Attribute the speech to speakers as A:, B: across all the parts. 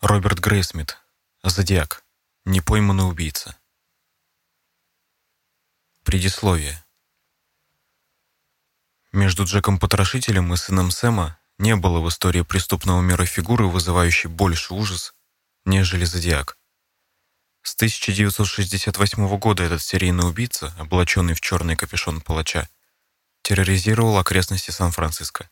A: Роберт Грейсмит. Зодиак. Непойманный убийца. Предисловие. Между Джеком-потрошителем и сыном Сэма не было в истории преступного мира фигуры, вызывающей больше ужас, нежели Зодиак. С 1968 года этот серийный убийца, облаченный в черный капюшон палача, терроризировал окрестности Сан-Франциско,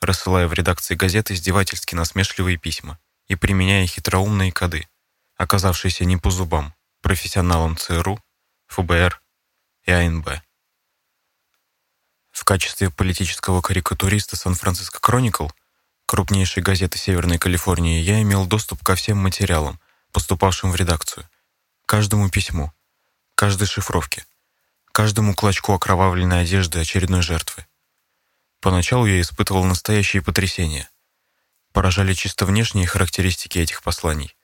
A: рассылая в редакции газеты издевательски насмешливые письма и применяя хитроумные коды, оказавшиеся не по зубам профессионалам ЦРУ, ФБР и АНБ. В качестве политического карикатуриста Сан-Франциско Кроникл, крупнейшей газеты Северной Калифорнии, я имел доступ ко всем материалам, поступавшим в редакцию, каждому письму, каждой шифровке, каждому клочку окровавленной одежды очередной жертвы. Поначалу я испытывал настоящие потрясения. Поражали чисто внешние характеристики этих посланий,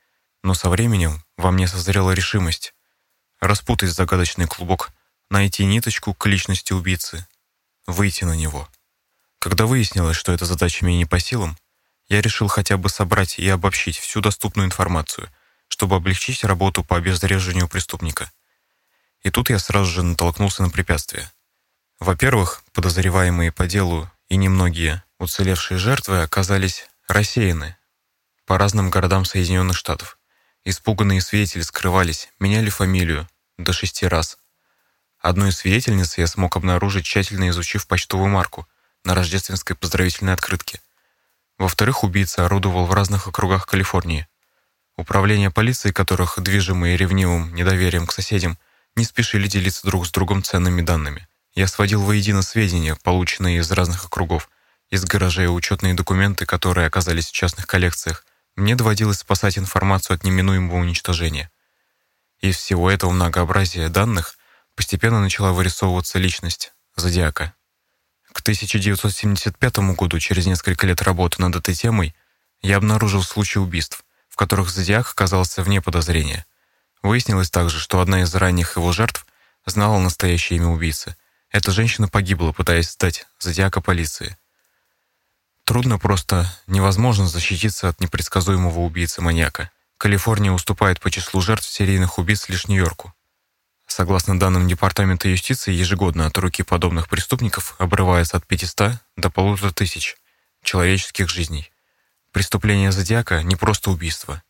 A: но со временем во мне созрела решимость распутать загадочный клубок, найти ниточку к личности убийцы, выйти на него. Когда выяснилось, что эта задача мне не по силам, я решил хотя бы собрать и обобщить всю доступную информацию — чтобы облегчить работу по обезвреживанию преступника. И тут я сразу же натолкнулся на препятствия. Во-первых, подозреваемые по делу и немногие уцелевшие жертвы оказались рассеяны по разным городам Соединенных Штатов. Испуганные свидетели скрывались, меняли фамилию до шести раз. Одну из свидетельниц я смог обнаружить, тщательно изучив почтовую марку на рождественской поздравительной открытке. Во-вторых, убийца орудовал в разных округах Калифорнии. Управление полиции, которых, движимые ревнивым недоверием к соседям, не спешили делиться друг с другом ценными данными. Я сводил воедино сведения, полученные из разных округов, из гаражей учетные документы, которые оказались в частных коллекциях. Мне доводилось спасать информацию от неминуемого уничтожения. Из всего этого многообразия данных постепенно начала вырисовываться личность Зодиака. К 1975 году, через несколько лет работы над этой темой, я обнаружил случай убийств — в которых Зодиак оказался вне подозрения. Выяснилось также, что одна из ранних его жертв знала настоящее имя убийцы. Эта женщина погибла, пытаясь сдать Зодиака полиции. Трудно просто, невозможно защититься от непредсказуемого убийцы-маньяка. Калифорния уступает по числу жертв серийных убийств лишь Нью-Йорку. Согласно данным Департамента юстиции, ежегодно от руки подобных преступников обрывается от 500 до полутора тысяч человеческих жизней. Преступление Зодиака — не просто убийство.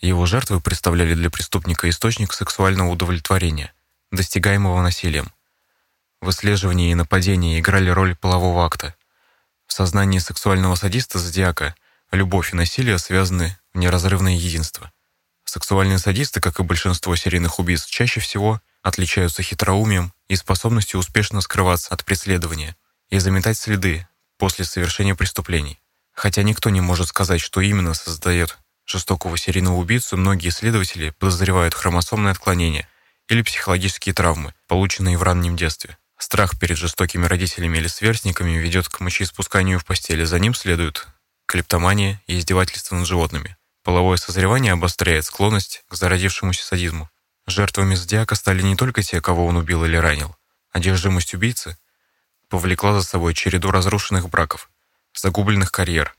A: Его жертвы представляли для преступника источник сексуального удовлетворения, достигаемого насилием. Выслеживание и нападение играли роль полового акта. В сознании сексуального садиста Зодиака любовь и насилие связаны в неразрывное единство. Сексуальные садисты, как и большинство серийных убийц, чаще всего отличаются хитроумием и способностью успешно скрываться от преследования и заметать следы после совершения преступлений. Хотя никто не может сказать, что именно создает жестокого серийного убийцу, многие исследователи подозревают хромосомные отклонения или психологические травмы, полученные в раннем детстве. Страх перед жестокими родителями или сверстниками ведет к мочеиспусканию в постели, за ним следует клептомания и издевательство над животными. Половое созревание обостряет склонность к зародившемуся садизму. Жертвами зодиака стали не только те, кого он убил или ранил. Одержимость убийцы повлекла за собой череду разрушенных браков, загубленных карьер,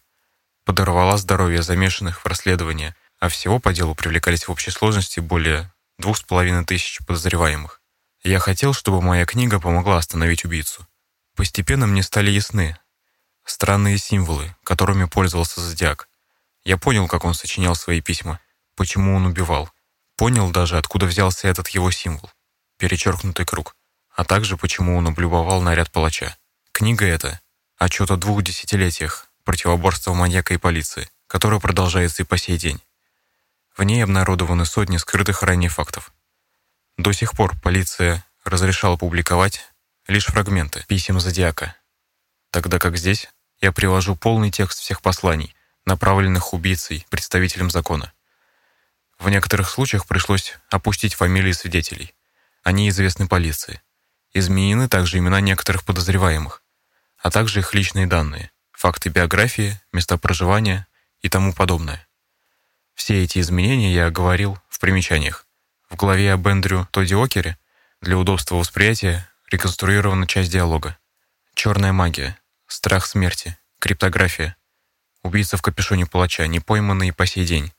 A: подорвала здоровье замешанных в расследовании, а всего по делу привлекались в общей сложности более двух с половиной тысяч подозреваемых. Я хотел, чтобы моя книга помогла остановить убийцу. Постепенно мне стали ясны странные символы, которыми пользовался Зодиак. Я понял, как он сочинял свои письма, почему он убивал. Понял даже, откуда взялся этот его символ — перечеркнутый круг, а также почему он облюбовал наряд палача. Книга эта отчет о двух десятилетиях противоборства маньяка и полиции, которое продолжается и по сей день. В ней обнародованы сотни скрытых ранее фактов. До сих пор полиция разрешала публиковать лишь фрагменты писем Зодиака, тогда как здесь я привожу полный текст всех посланий, направленных убийцей представителям закона. В некоторых случаях пришлось опустить фамилии свидетелей. Они известны полиции. Изменены также имена некоторых подозреваемых а также их личные данные, факты биографии, места проживания и тому подобное. Все эти изменения я оговорил в примечаниях. В главе об Эндрю Тодди Окере для удобства восприятия реконструирована часть диалога. Черная магия, страх смерти, криптография, убийца в капюшоне палача, не пойманный по сей день,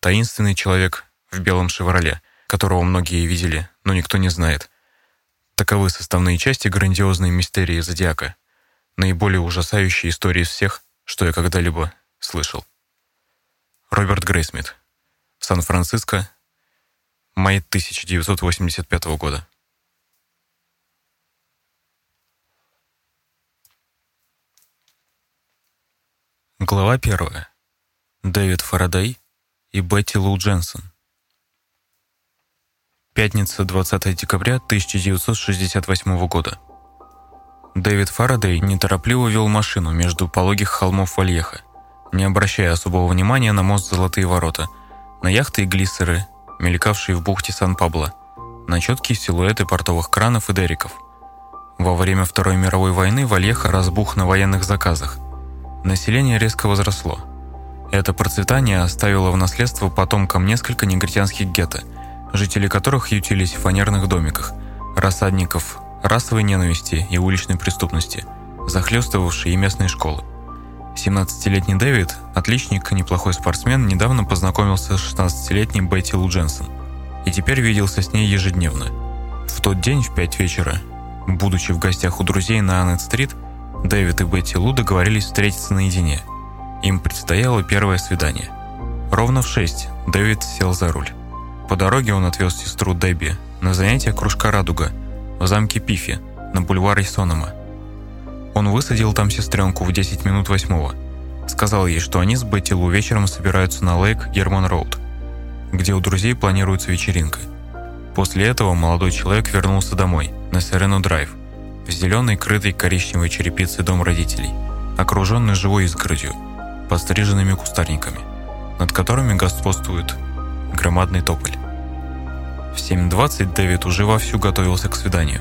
A: таинственный человек в белом «Шевроле», которого многие видели, но никто не знает. Таковы составные части грандиозной мистерии Зодиака, наиболее ужасающие истории из всех, что я когда-либо слышал. Роберт Грейсмит. Сан-Франциско. Май 1985 года. Глава первая. Дэвид Фарадей и Бетти Лу Дженсон. Пятница, 20 декабря 1968 года. Дэвид Фарадей неторопливо вел машину между пологих холмов Вальеха, не обращая особого внимания на мост Золотые ворота, на яхты и глиссеры, мелькавшие в бухте Сан-Пабло, на четкие силуэты портовых кранов и дериков. Во время Второй мировой войны Вальеха разбух на военных заказах – Население резко возросло. Это процветание оставило в наследство потомкам несколько негритянских гетто, жители которых ютились в фанерных домиках, рассадников расовой ненависти и уличной преступности, захлестывавшие и местные школы. 17-летний Дэвид, отличник и неплохой спортсмен, недавно познакомился с 16-летней Бетти Лу Дженсон и теперь виделся с ней ежедневно. В тот день в 5 вечера, будучи в гостях у друзей на Аннет-стрит, Дэвид и Бетти Лу договорились встретиться наедине. Им предстояло первое свидание. Ровно в шесть Дэвид сел за руль. По дороге он отвез сестру Дебби на занятия кружка «Радуга» в замке Пифи на бульваре Сонома. Он высадил там сестренку в 10 минут восьмого. Сказал ей, что они с Бетти Лу вечером собираются на Лейк Герман Роуд, где у друзей планируется вечеринка. После этого молодой человек вернулся домой, на Серену Драйв, в зеленой, крытой коричневой черепицей дом родителей, окруженный живой изгородью, подстриженными кустарниками, над которыми господствует громадный тополь. В 7.20 Дэвид уже вовсю готовился к свиданию.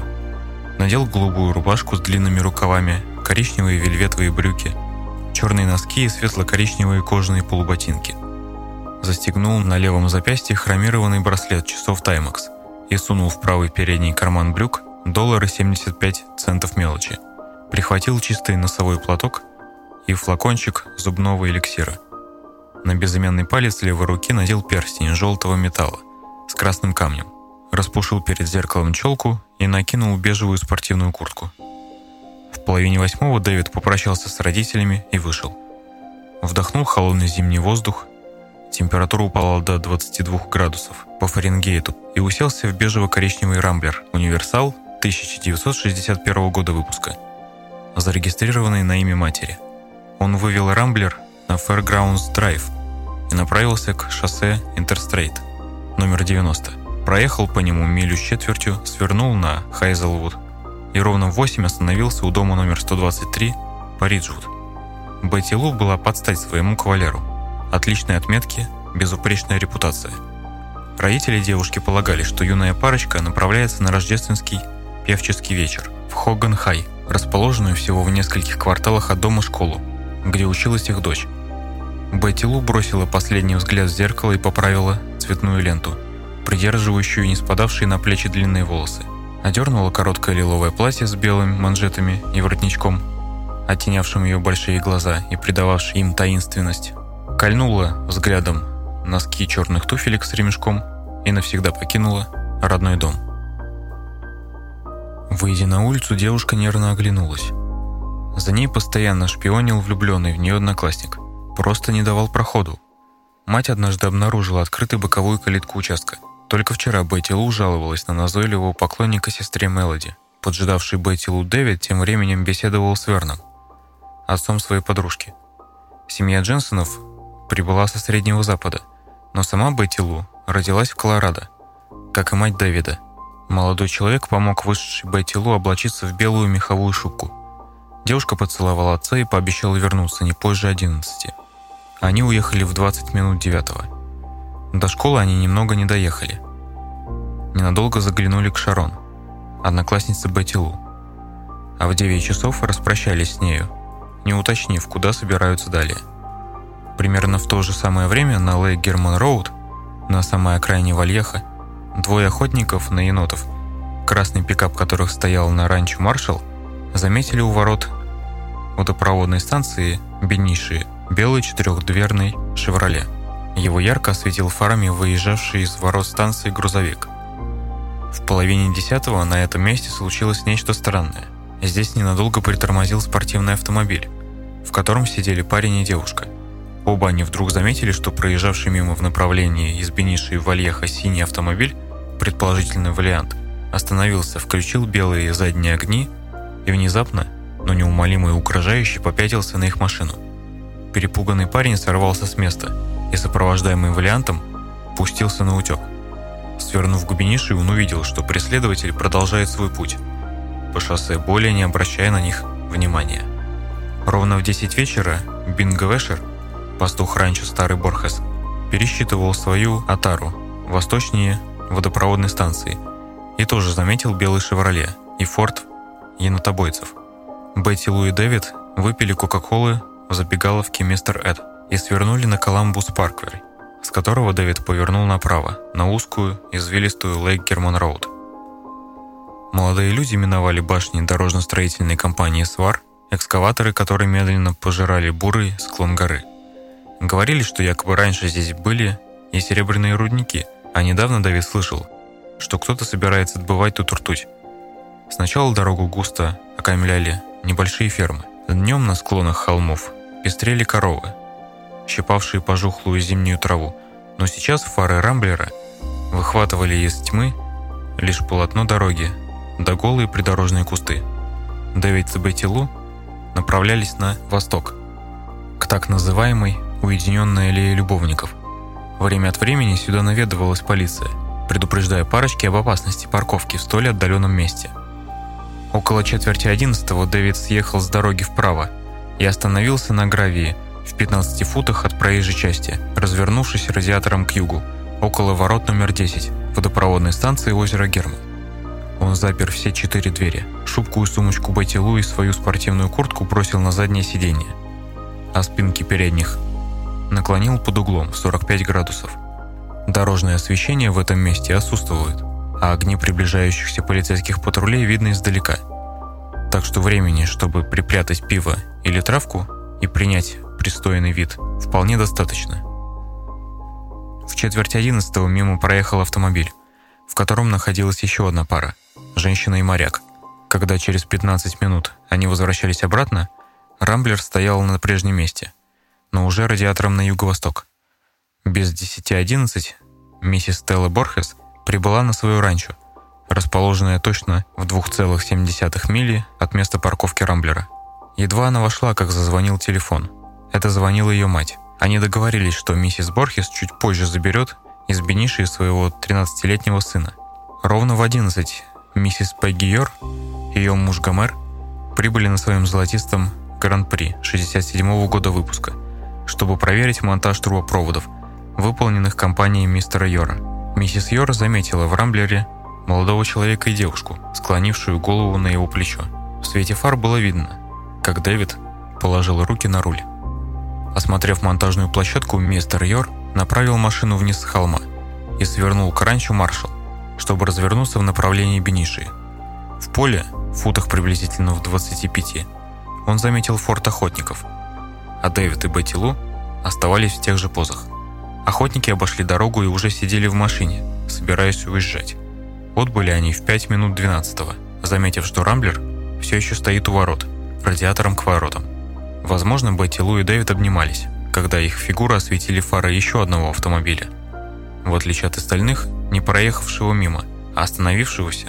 A: Надел голубую рубашку с длинными рукавами, коричневые вельветовые брюки, черные носки и светло-коричневые кожаные полуботинки. Застегнул на левом запястье хромированный браслет часов Timex и сунул в правый передний карман брюк доллары 75 центов мелочи. Прихватил чистый носовой платок и флакончик зубного эликсира. На безымянный палец левой руки надел перстень желтого металла с красным камнем. Распушил перед зеркалом челку и накинул бежевую спортивную куртку. В половине восьмого Дэвид попрощался с родителями и вышел. Вдохнул холодный зимний воздух, температура упала до 22 градусов по Фаренгейту и уселся в бежево-коричневый рамблер «Универсал» 1961 года выпуска, зарегистрированный на имя матери. Он вывел Рамблер на Fairgrounds Drive и направился к шоссе Интерстрейт, номер 90. Проехал по нему милю с четвертью, свернул на Хайзелвуд и ровно в 8 остановился у дома номер 123 по Риджвуд. Бетти Лу была под стать своему кавалеру. Отличные отметки, безупречная репутация. Родители девушки полагали, что юная парочка направляется на рождественский певческий вечер в Хоган-Хай, расположенную всего в нескольких кварталах от дома школу, где училась их дочь. Бетти Лу бросила последний взгляд в зеркало и поправила цветную ленту, придерживающую не спадавшие на плечи длинные волосы. Одернула короткое лиловое платье с белыми манжетами и воротничком, оттенявшим ее большие глаза и придававшим им таинственность. Кольнула взглядом носки черных туфелек с ремешком и навсегда покинула родной дом. Выйдя на улицу, девушка нервно оглянулась. За ней постоянно шпионил влюбленный в нее одноклассник. Просто не давал проходу. Мать однажды обнаружила открытую боковую калитку участка. Только вчера Бетти Лу жаловалась на назойливого поклонника сестре Мелоди. Поджидавший Бетти Лу Дэвид тем временем беседовал с Верном, отцом своей подружки. Семья Дженсонов прибыла со Среднего Запада, но сама Бетти Лу родилась в Колорадо, как и мать Дэвида – Молодой человек помог вышедшей Бетти Лу облачиться в белую меховую шубку. Девушка поцеловала отца и пообещала вернуться не позже 11. Они уехали в 20 минут девятого. До школы они немного не доехали. Ненадолго заглянули к Шарон, однокласснице Бетти Лу. А в 9 часов распрощались с нею, не уточнив, куда собираются далее. Примерно в то же самое время на Лейк Герман Роуд, на самой окраине Вальеха, Двое охотников на енотов, красный пикап которых стоял на ранчо «Маршалл», заметили у ворот водопроводной станции Бениши белый четырехдверный «Шевроле». Его ярко осветил фарами выезжавший из ворот станции грузовик. В половине десятого на этом месте случилось нечто странное. Здесь ненадолго притормозил спортивный автомобиль, в котором сидели парень и девушка. Оба они вдруг заметили, что проезжавший мимо в направлении из Бениши в Вальеха синий автомобиль, предположительный вариант, остановился, включил белые задние огни и внезапно, но неумолимо и угрожающе попятился на их машину. Перепуганный парень сорвался с места и, сопровождаемый вариантом, пустился на утек. Свернув к Бениши, он увидел, что преследователь продолжает свой путь по шоссе, более не обращая на них внимания. Ровно в 10 вечера Бингвешер, пастух ранчо Старый Борхес, пересчитывал свою атару восточнее водопроводной станции и тоже заметил белый «Шевроле» и «Форд» енотобойцев. Бетти Лу и Дэвид выпили Кока-Колы в забегаловке «Мистер Эд» и свернули на Коламбус Парквей, с которого Дэвид повернул направо, на узкую, извилистую Лейк Герман Роуд. Молодые люди миновали башни дорожно-строительной компании «Свар», экскаваторы, которые медленно пожирали бурый склон горы. Говорили, что якобы раньше здесь были и серебряные рудники, а недавно Давид слышал, что кто-то собирается отбывать тут ртуть. Сначала дорогу густо окаймляли небольшие фермы. Днем на склонах холмов пестрели коровы, щипавшие пожухлую зимнюю траву, но сейчас фары Рамблера выхватывали из тьмы лишь полотно дороги, да голые придорожные кусты. Дэвид и Бетти Лу направлялись на восток, к так называемой «уединенной аллее любовников». Время от времени сюда наведывалась полиция, предупреждая парочки об опасности парковки в столь отдаленном месте. Около четверти одиннадцатого Дэвид съехал с дороги вправо и остановился на гравии в 15 футах от проезжей части, развернувшись радиатором к югу, около ворот номер 10 водопроводной станции озера Герман. Он запер все четыре двери, шубку и сумочку Бетти Лу и свою спортивную куртку бросил на заднее сиденье, а спинки передних наклонил под углом 45 градусов. Дорожное освещение в этом месте отсутствует, а огни приближающихся полицейских патрулей видно издалека. Так что времени, чтобы припрятать пиво или травку и принять пристойный вид, вполне достаточно. В четверть одиннадцатого мимо проехал автомобиль, в котором находилась еще одна пара женщина и моряк. Когда через 15 минут они возвращались обратно, Рамблер стоял на прежнем месте, но уже радиатором на юго-восток. Без 10.11 миссис Стелла Борхес прибыла на свою ранчо, расположенное точно в 2,7 мили от места парковки Рамблера. Едва она вошла, как зазвонил телефон. Это звонила ее мать. Они договорились, что миссис Борхес чуть позже заберет из Бениши своего 13-летнего сына. Ровно в 11 миссис Пегги и ее муж Гомер прибыли на своем золотистом Гран-при 67 года выпуска, чтобы проверить монтаж трубопроводов, выполненных компанией мистера Йора. Миссис Йор заметила в Рамблере молодого человека и девушку, склонившую голову на его плечо. В свете фар было видно, как Дэвид положил руки на руль. Осмотрев монтажную площадку, мистер Йор направил машину вниз с холма и свернул к ранчо Маршалл, чтобы развернуться в направлении Бениши. В поле, в футах приблизительно в 25, он заметил форт охотников, а Дэвид и Бетти Лу оставались в тех же позах. Охотники обошли дорогу и уже сидели в машине, собираясь уезжать. Отбыли они в 5 минут 12 заметив, что Рамблер все еще стоит у ворот, радиатором к воротам. Возможно, Бетти Лу и Дэвид обнимались, когда их фигуры осветили фары еще одного автомобиля. В отличие от остальных, не проехавшего мимо, а остановившегося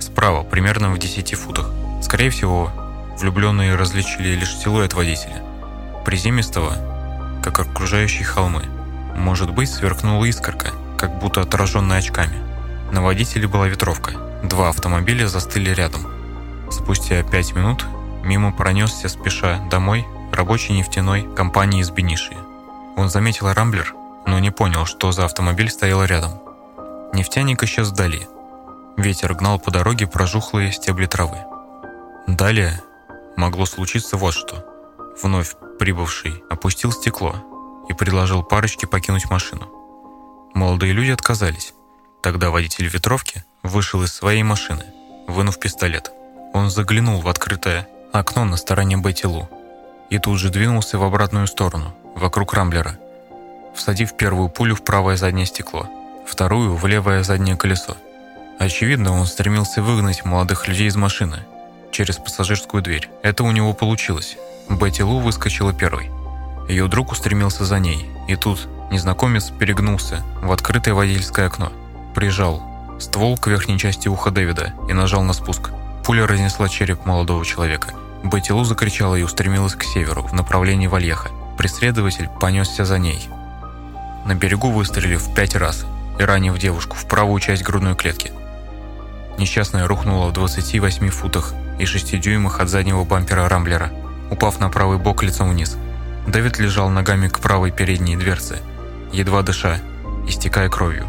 A: справа, примерно в 10 футах. Скорее всего, влюбленные различили лишь силуэт водителя, приземистого, как окружающие холмы. Может быть, сверкнула искорка, как будто отраженная очками. На водителе была ветровка. Два автомобиля застыли рядом. Спустя пять минут мимо пронесся спеша домой рабочий нефтяной компании из Бениши. Он заметил Рамблер, но не понял, что за автомобиль стоял рядом. Нефтяник исчез вдали. Ветер гнал по дороге прожухлые стебли травы. Далее могло случиться вот что. Вновь прибывший опустил стекло и предложил парочке покинуть машину. Молодые люди отказались. Тогда водитель ветровки вышел из своей машины, вынув пистолет. Он заглянул в открытое окно на стороне Бетти Лу и тут же двинулся в обратную сторону, вокруг Рамблера. всадив первую пулю в правое заднее стекло, вторую в левое заднее колесо. Очевидно, он стремился выгнать молодых людей из машины через пассажирскую дверь. Это у него получилось. Бетти Лу выскочила первой. Ее друг устремился за ней, и тут незнакомец перегнулся в открытое водительское окно, прижал ствол к верхней части уха Дэвида и нажал на спуск. Пуля разнесла череп молодого человека. Бетти Лу закричала и устремилась к северу, в направлении Вальеха. Преследователь понесся за ней. На берегу выстрелив пять раз и ранив девушку в правую часть грудной клетки. Несчастная рухнула в 28 футах и 6 дюймах от заднего бампера Рамблера, упав на правый бок лицом вниз. Дэвид лежал ногами к правой передней дверце, едва дыша, истекая кровью.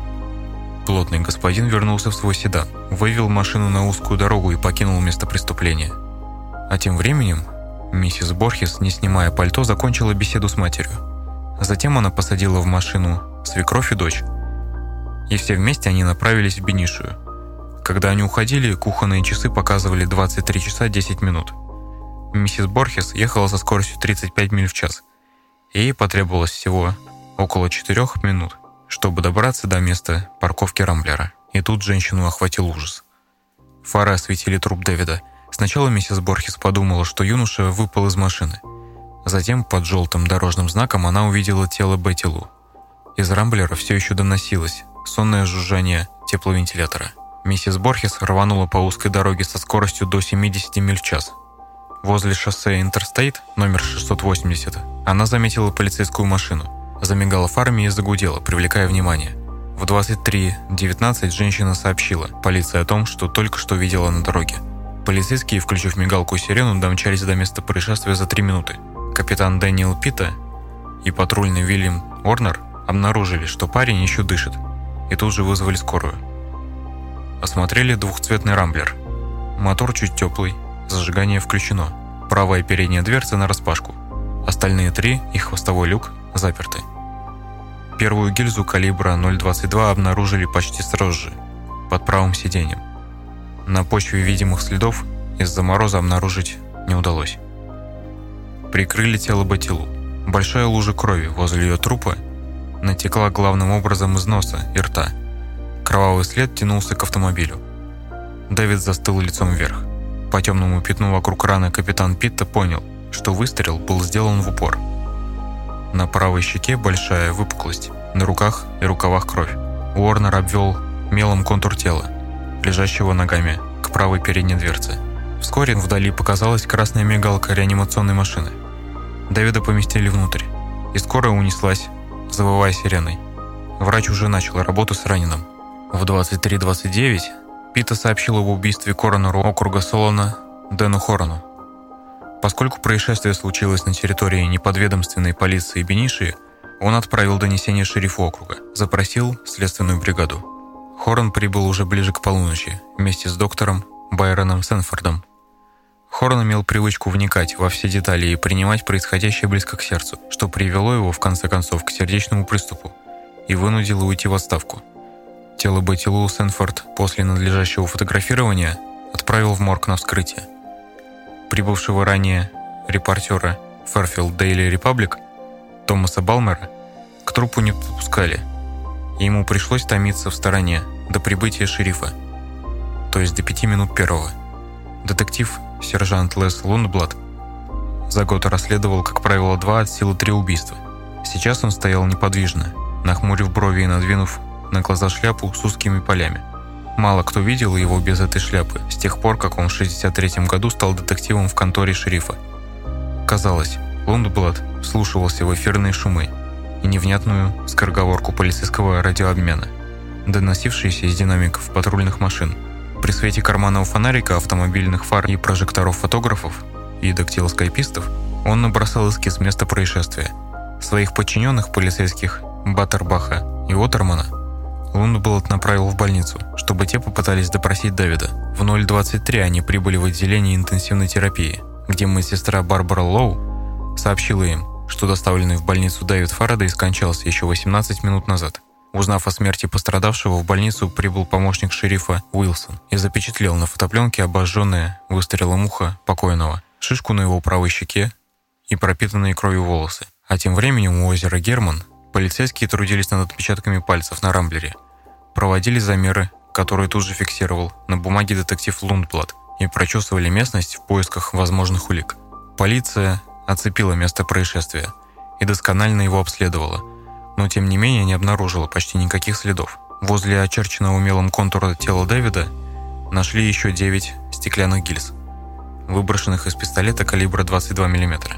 A: Плотный господин вернулся в свой седан, вывел машину на узкую дорогу и покинул место преступления. А тем временем миссис Борхес, не снимая пальто, закончила беседу с матерью. Затем она посадила в машину свекровь и дочь. И все вместе они направились в Бенишию. Когда они уходили, кухонные часы показывали 23 часа 10 минут. Миссис Борхес ехала со скоростью 35 миль в час. Ей потребовалось всего около 4 минут, чтобы добраться до места парковки Рамблера. И тут женщину охватил ужас. Фары осветили труп Дэвида. Сначала миссис Борхес подумала, что юноша выпал из машины. Затем под желтым дорожным знаком она увидела тело Бетти Лу. Из Рамблера все еще доносилось сонное жужжание тепловентилятора. Миссис Борхес рванула по узкой дороге со скоростью до 70 миль в час. Возле шоссе Интерстейт, номер 680, она заметила полицейскую машину, замигала фарами и загудела, привлекая внимание. В 23.19 женщина сообщила полиции о том, что только что видела на дороге. Полицейские, включив мигалку и сирену, домчались до места происшествия за 3 минуты. Капитан Дэниел Питта и патрульный Вильям Уорнер обнаружили, что парень еще дышит, и тут же вызвали скорую. Осмотрели двухцветный рамблер. Мотор чуть теплый, зажигание включено. Правая передняя дверца на распашку. Остальные три и хвостовой люк заперты. Первую гильзу калибра 0,22 обнаружили почти сразу же, под правым сиденьем. На почве видимых следов из-за мороза обнаружить не удалось. Прикрыли тело Батилу. Большая лужа крови возле ее трупа натекла главным образом из носа и рта. Кровавый след тянулся к автомобилю. Дэвид застыл лицом вверх. По темному пятну вокруг раны капитан Питта понял, что выстрел был сделан в упор. На правой щеке большая выпуклость, на руках и рукавах кровь. Уорнер обвел мелом контур тела, лежащего ногами к правой передней дверце. Вскоре вдали показалась красная мигалка реанимационной машины. Дэвида поместили внутрь, и скорая унеслась, завывая сиреной. Врач уже начал работу с раненым. В 23.29 Пита сообщил об убийстве коронеру округа Солона Дэну Хорону. Поскольку происшествие случилось на территории неподведомственной полиции Бениши, он отправил донесение шерифу округа, запросил следственную бригаду. Хорон прибыл уже ближе к полуночи вместе с доктором Байроном Сенфордом. Хорн имел привычку вникать во все детали и принимать происходящее близко к сердцу, что привело его, в конце концов, к сердечному приступу и вынудило уйти в отставку. Тело Бетти Сенфорд после надлежащего фотографирования отправил в морг на вскрытие. Прибывшего ранее репортера Fairfield Daily Republic Томаса Балмера к трупу не подпускали, и ему пришлось томиться в стороне до прибытия шерифа, то есть до пяти минут первого. Детектив сержант Лес Лундблад за год расследовал, как правило, два от силы три убийства. Сейчас он стоял неподвижно, нахмурив брови и надвинув на глаза шляпу с узкими полями. Мало кто видел его без этой шляпы, с тех пор, как он в 63 году стал детективом в конторе шерифа. Казалось, Лундблад вслушивался в эфирные шумы и невнятную скороговорку полицейского радиообмена, доносившиеся из динамиков патрульных машин – при свете карманного фонарика, автомобильных фар и прожекторов фотографов и дактилоскопистов он набросал эскиз места происшествия. Своих подчиненных полицейских Баттербаха и Отермана Лундблад направил в больницу, чтобы те попытались допросить Дэвида. В 0.23 они прибыли в отделение интенсивной терапии, где медсестра Барбара Лоу сообщила им, что доставленный в больницу Дэвид Фарадей скончался еще 18 минут назад. Узнав о смерти пострадавшего, в больницу прибыл помощник шерифа Уилсон и запечатлел на фотопленке обожженное выстрелом ухо покойного, шишку на его правой щеке и пропитанные кровью волосы. А тем временем у озера Герман Полицейские трудились над отпечатками пальцев на рамблере. Проводили замеры, которые тут же фиксировал на бумаге детектив Лундблад и прочесывали местность в поисках возможных улик. Полиция оцепила место происшествия и досконально его обследовала, но тем не менее не обнаружила почти никаких следов. Возле очерченного умелым контура тела Дэвида нашли еще 9 стеклянных гильз, выброшенных из пистолета калибра 22 мм.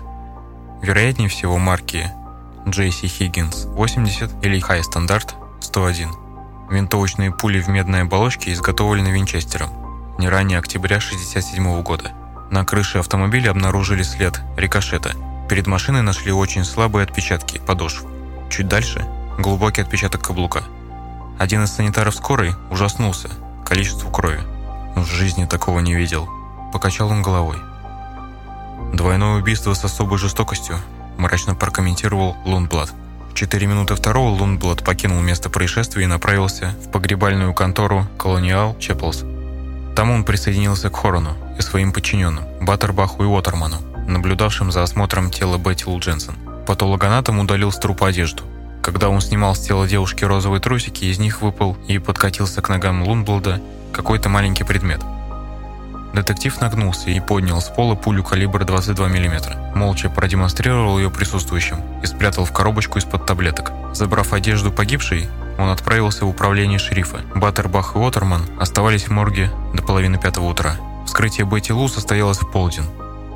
A: Вероятнее всего марки JC Higgins 80 или High Standard 101. Винтовочные пули в медной оболочке изготовлены Винчестером не ранее октября 1967 года. На крыше автомобиля обнаружили след рикошета. Перед машиной нашли очень слабые отпечатки подошв. Чуть дальше – глубокий отпечаток каблука. Один из санитаров скорой ужаснулся количеству крови. В жизни такого не видел. Покачал он головой. Двойное убийство с особой жестокостью мрачно прокомментировал Лунблад. В 4 минуты второго Лунблад покинул место происшествия и направился в погребальную контору Colonial Chapels. Там он присоединился к Хорону и своим подчиненным, Баттербаху и Уотерману, наблюдавшим за осмотром тела Бетти Лу Дженсен. Удалил с трупа одежду. Когда он снимал с тела девушки розовые трусики, из них выпал и подкатился к ногам Лунблада какой-то маленький предмет – Детектив нагнулся и поднял с пола пулю калибра 22 мм. Молча продемонстрировал ее присутствующим и спрятал в коробочку из-под таблеток. Забрав одежду погибшей, он отправился в управление шерифа. Баттербах и Уотерман оставались в морге до половины пятого утра. Вскрытие Бетти состоялось в полдень.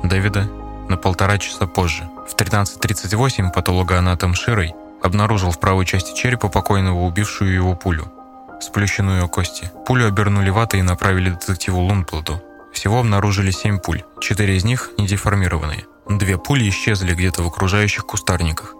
A: Дэвида на полтора часа позже. В 13.38 патологоанатом Широй обнаружил в правой части черепа покойного убившую его пулю, сплющенную кости. Пулю обернули ватой и направили детективу Лунплоду. Всего обнаружили 7 пуль, 4 из них не деформированные. Две пули исчезли где-то в окружающих кустарниках.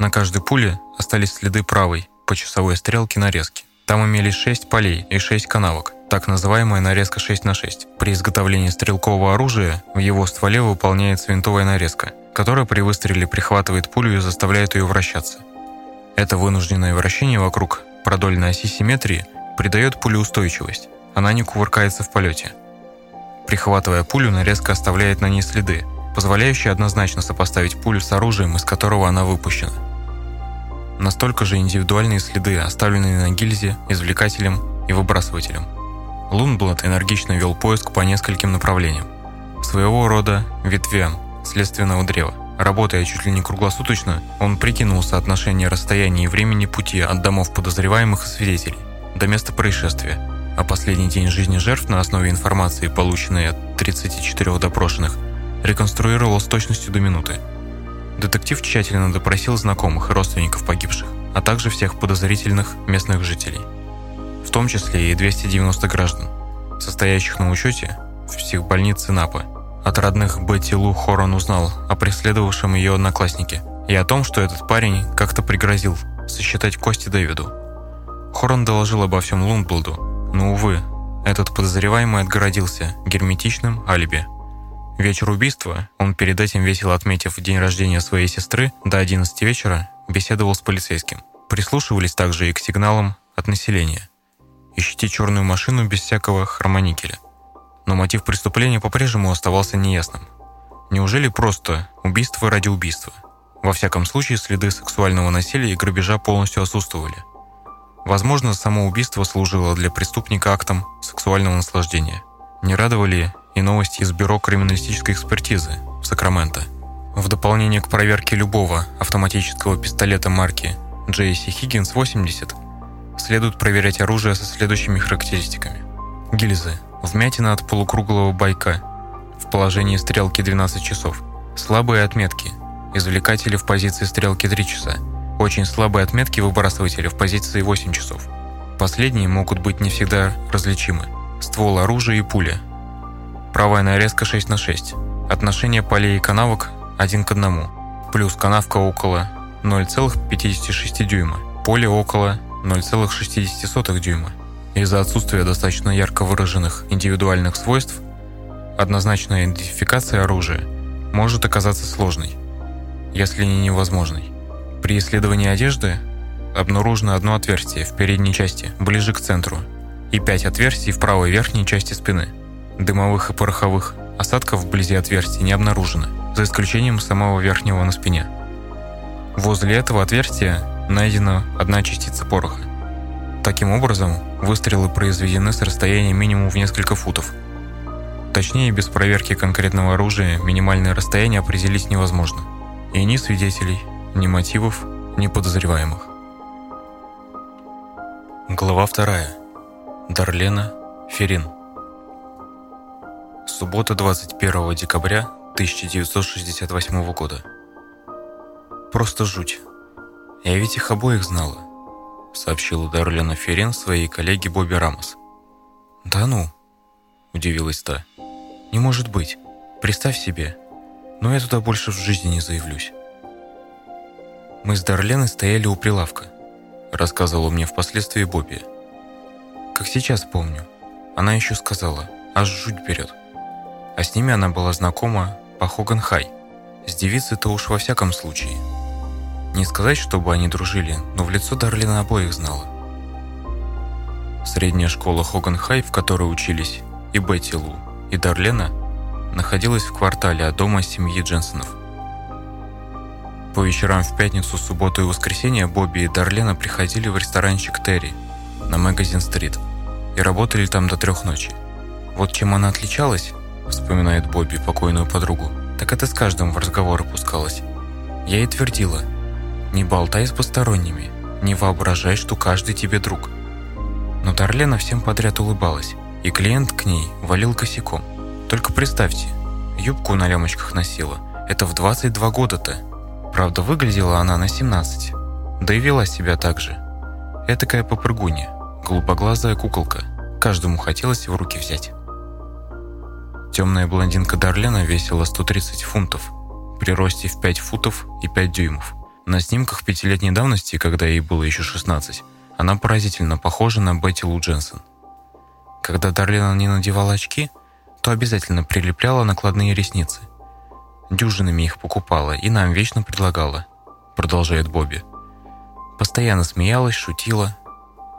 A: На каждой пуле остались следы правой, по часовой стрелке нарезки. Там имелись 6 полей и 6 канавок, так называемая нарезка 6 на 6. При изготовлении стрелкового оружия в его стволе выполняется винтовая нарезка, которая при выстреле прихватывает пулю и заставляет ее вращаться. Это вынужденное вращение вокруг продольной оси симметрии придает пуле устойчивость. Она не кувыркается в полете. Прихватывая пулю, нарезка оставляет на ней следы, позволяющие однозначно сопоставить пулю с оружием, из которого она выпущена. Настолько же индивидуальные следы, оставленные на гильзе, извлекателем и выбрасывателем. Лунблад энергично вел поиск по нескольким направлениям. Своего рода ветвям следственного древа. Работая чуть ли не круглосуточно, он прикинул соотношение расстояния и времени пути от домов подозреваемых и свидетелей до места происшествия – а последний день жизни жертв на основе информации, полученной от 34 допрошенных, реконструировал с точностью до минуты. Детектив тщательно допросил знакомых и родственников погибших, а также всех подозрительных местных жителей, в том числе и 290 граждан, состоящих на учете в психбольнице Напы. От родных Бетти Лу Хорон узнал о преследовавшем ее однокласснике и о том, что этот парень как-то пригрозил сосчитать кости Дэвиду. Хорон доложил обо всем Лунблду, но, увы, этот подозреваемый отгородился герметичным алиби. Вечер убийства он перед этим весело отметив день рождения своей сестры до 11 вечера беседовал с полицейским. Прислушивались также и к сигналам от населения. Ищите черную машину без всякого хромоникеля. Но мотив преступления по-прежнему оставался неясным. Неужели просто убийство ради убийства? Во всяком случае, следы сексуального насилия и грабежа полностью отсутствовали. Возможно, само убийство служило для преступника актом сексуального наслаждения. Не радовали и новости из Бюро криминалистической экспертизы в Сакраменто. В дополнение к проверке любого автоматического пистолета марки JC Higgins 80 следует проверять оружие со следующими характеристиками. Гильзы. Вмятина от полукруглого байка в положении стрелки 12 часов. Слабые отметки. Извлекатели в позиции стрелки 3 часа. Очень слабые отметки выбрасывателя в позиции 8 часов. Последние могут быть не всегда различимы. Ствол оружия и пуля. Правая нарезка 6 на 6. Отношение полей и канавок 1 к 1. Плюс канавка около 0,56 дюйма. Поле около 0,60 дюйма. Из-за отсутствия достаточно ярко выраженных индивидуальных свойств, однозначная идентификация оружия может оказаться сложной, если не невозможной. При исследовании одежды обнаружено одно отверстие в передней части, ближе к центру, и пять отверстий в правой верхней части спины. Дымовых и пороховых осадков вблизи отверстий не обнаружено, за исключением самого верхнего на спине. Возле этого отверстия найдена одна частица пороха. Таким образом, выстрелы произведены с расстояния минимум в несколько футов. Точнее, без проверки конкретного оружия минимальное расстояние определить невозможно. И ни свидетелей, ни мотивов, ни подозреваемых. Глава вторая. Дарлена Ферин. Суббота 21 декабря 1968 года. Просто жуть. Я ведь их обоих знала, сообщила Дарлена Ферин своей коллеге Бобби Рамос. Да ну, удивилась та. Не может быть. Представь себе. Но я туда больше в жизни не заявлюсь. Мы с Дарленой стояли у прилавка – рассказывала мне впоследствии Бобби. Как сейчас помню, она еще сказала, аж жуть берет. А с ними она была знакома по Хоган-Хай. С девицей-то уж во всяком случае. Не сказать, чтобы они дружили, но в лицо Дарлина обоих знала. Средняя школа Хоган-Хай, в которой учились и Бетти Лу, и Дарлена, находилась в квартале от дома семьи Дженсонов. По вечерам в пятницу, субботу и воскресенье Бобби и Дарлена приходили в ресторанчик Терри на Магазин-стрит и работали там до трех ночи. Вот чем она отличалась, вспоминает Бобби покойную подругу, так это с каждым в разговор опускалась. Я ей твердила, не болтай с посторонними, не воображай, что каждый тебе друг. Но Дарлена всем подряд улыбалась, и клиент к ней валил косяком. Только представьте, юбку на лямочках носила. Это в 22 года-то. Правда, выглядела она на 17, да и вела себя так же. Этакая попрыгунья, голубоглазая куколка, каждому хотелось в руки взять. Темная блондинка Дарлена весила 130 фунтов, при росте в 5 футов и 5 дюймов. На снимках пятилетней давности, когда ей было еще 16, она поразительно похожа на Бетти Лу Дженсен. Когда Дарлена не надевала очки, то обязательно прилепляла накладные ресницы. Дюжинами их покупала и нам вечно предлагала, продолжает Бобби. Постоянно смеялась, шутила.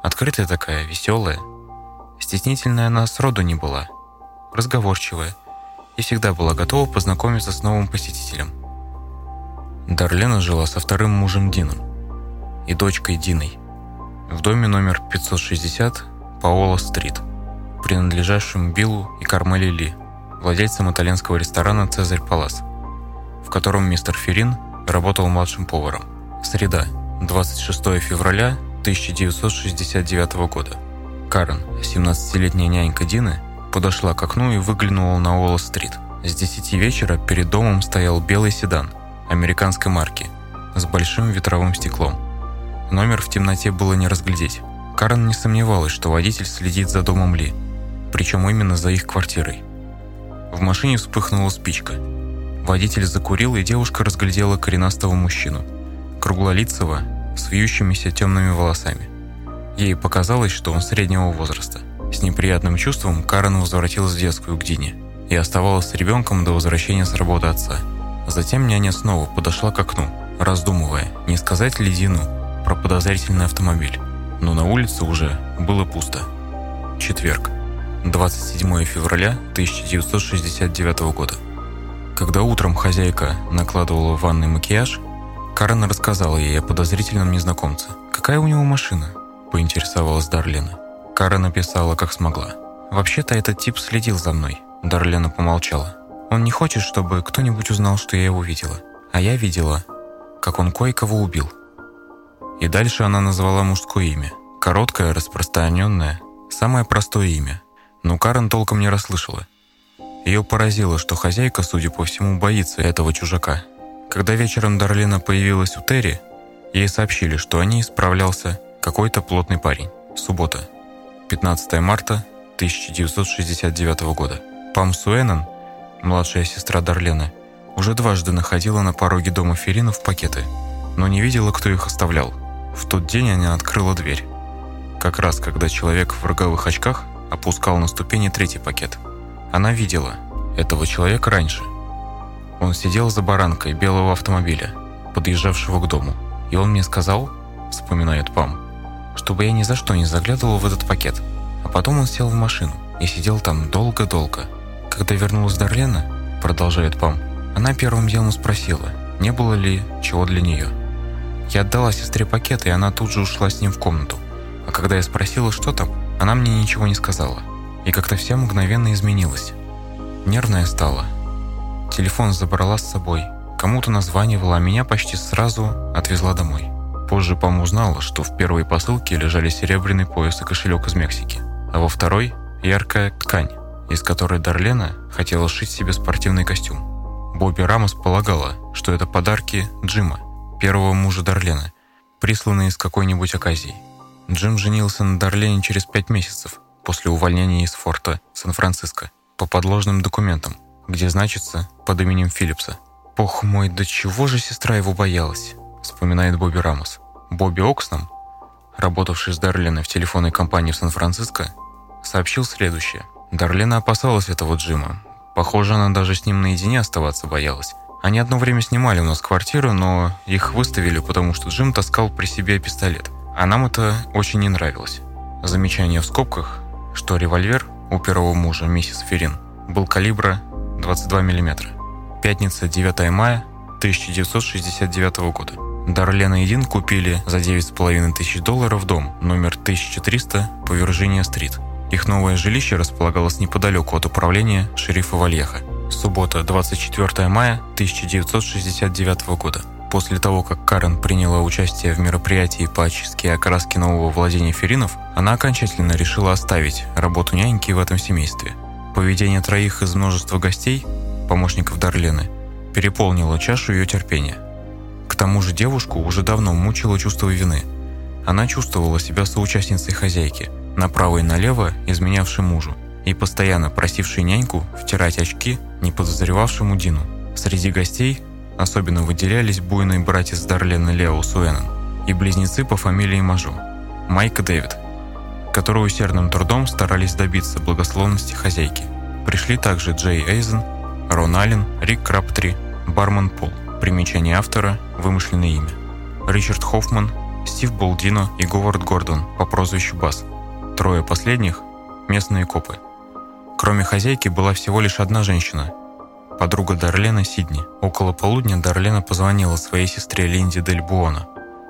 A: Открытая такая, веселая. Стеснительная она сроду не была. Разговорчивая. И всегда была готова познакомиться с новым посетителем. Дарлена жила со вторым мужем Дином и дочкой Диной в доме номер 560 Паола-стрит, принадлежащем Биллу и Кармели Ли, владельцам итальянского ресторана «Цезарь Палас» котором мистер Ферин работал младшим поваром. Среда, 26 февраля 1969 года. Карен, 17-летняя нянька Дины, подошла к окну и выглянула на Уолл-стрит. С 10 вечера перед домом стоял белый седан американской марки с большим ветровым стеклом. Номер в темноте было не разглядеть. Карен не сомневалась, что водитель следит за домом Ли, причем именно за их квартирой. В машине вспыхнула спичка – Водитель закурил, и девушка разглядела коренастого мужчину, круглолицего, с вьющимися темными волосами. Ей показалось, что он среднего возраста. С неприятным чувством Карен возвратилась в детскую к Дине и оставалась с ребенком до возвращения с работы отца. Затем няня снова подошла к окну, раздумывая, не сказать ли Дину про подозрительный автомобиль. Но на улице уже было пусто. Четверг. 27 февраля 1969 года. Когда утром хозяйка накладывала в ванной макияж, Карен рассказала ей о подозрительном незнакомце. «Какая у него машина?» – поинтересовалась Дарлена. Карен написала, как смогла. «Вообще-то этот тип следил за мной», – Дарлена помолчала. «Он не хочет, чтобы кто-нибудь узнал, что я его видела. А я видела, как он кое-кого убил». И дальше она назвала мужское имя. Короткое, распространенное, самое простое имя. Но Карен толком не расслышала. Ее поразило, что хозяйка, судя по всему, боится этого чужака. Когда вечером Дарлина появилась у Терри, ей сообщили, что о ней справлялся какой-то плотный парень. Суббота, 15 марта 1969 года. Пам Суэннон, младшая сестра Дарлена, уже дважды находила на пороге дома Феринов пакеты, но не видела, кто их оставлял. В тот день она открыла дверь. Как раз когда человек в роговых очках опускал на ступени третий пакет – она видела этого человека раньше. Он сидел за баранкой белого автомобиля, подъезжавшего к дому. И он мне сказал, вспоминает Пам, чтобы я ни за что не заглядывал в этот пакет. А потом он сел в машину и сидел там долго-долго. Когда вернулась Дарлена, продолжает Пам, она первым делом спросила, не было ли чего для нее. Я отдала сестре пакет, и она тут же ушла с ним в комнату. А когда я спросила, что там, она мне ничего не сказала. И как-то вся мгновенно изменилась. Нервная стала. Телефон забрала с собой. Кому-то названивала, а меня почти сразу отвезла домой. Позже Пам узнала, что в первой посылке лежали серебряный пояс и кошелек из Мексики, а во второй – яркая ткань, из которой Дарлена хотела сшить себе спортивный костюм. Бобби Рамос полагала, что это подарки Джима, первого мужа Дарлена, присланные из какой-нибудь оказии. Джим женился на Дарлене через пять месяцев после увольнения из форта Сан-Франциско по подложным документам, где значится под именем Филлипса. «Бог мой, до чего же сестра его боялась?» вспоминает Бобби Рамос. Бобби Оксном, работавший с Дарленой в телефонной компании в Сан-Франциско, сообщил следующее. Дарлена опасалась этого Джима. Похоже, она даже с ним наедине оставаться боялась. Они одно время снимали у нас квартиру, но их выставили, потому что Джим таскал при себе пистолет. А нам это очень не нравилось. Замечание в скобках, что револьвер у первого мужа, миссис Ферин, был калибра 22 мм. Пятница, 9 мая 1969 года. Дарлена и Дин купили за 9,5 тысяч долларов дом, номер 1300 по Вирджиния-стрит. Их новое жилище располагалось неподалеку от управления шерифа Вальеха. Суббота, 24 мая 1969 года. После того, как Карен приняла участие в мероприятии по очистке и окраске нового владения Феринов, она окончательно решила оставить работу няньки в этом семействе. Поведение троих из множества гостей, помощников Дарлены, переполнило чашу ее терпения – тому же девушку уже давно мучило чувство вины. Она чувствовала себя соучастницей хозяйки, направо и налево изменявшей мужу, и постоянно просившей няньку втирать очки не подозревавшему Дину. Среди гостей особенно выделялись буйные братья с Дарлен и Лео Суэннон и близнецы по фамилии Мажо, Майк и Дэвид, которые усердным трудом старались добиться благословности хозяйки. Пришли также Джей Эйзен, Рон Аллен, Рик Краптри, Барман Пол. Примечание автора – вымышленное имя. Ричард Хоффман, Стив Болдино и Говард Гордон по прозвищу Бас. Трое последних – местные копы. Кроме хозяйки была всего лишь одна женщина – подруга Дарлена Сидни. Около полудня Дарлена позвонила своей сестре Линде Дель Буона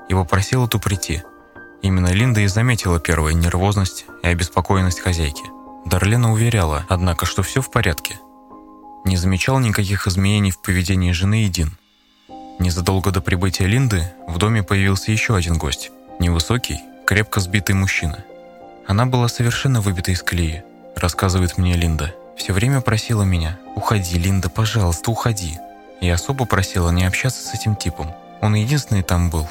A: и попросила ту прийти. Именно Линда и заметила первую нервозность и обеспокоенность хозяйки. Дарлена уверяла, однако, что все в порядке. Не замечал никаких изменений в поведении жены и. Незадолго до прибытия Линды в доме появился еще один гость. Невысокий, крепко сбитый мужчина. Она была совершенно выбита из колеи, рассказывает мне Линда. Все время просила меня «Уходи, Линда, пожалуйста, уходи». И особо просила не общаться с этим типом. Он единственный там был,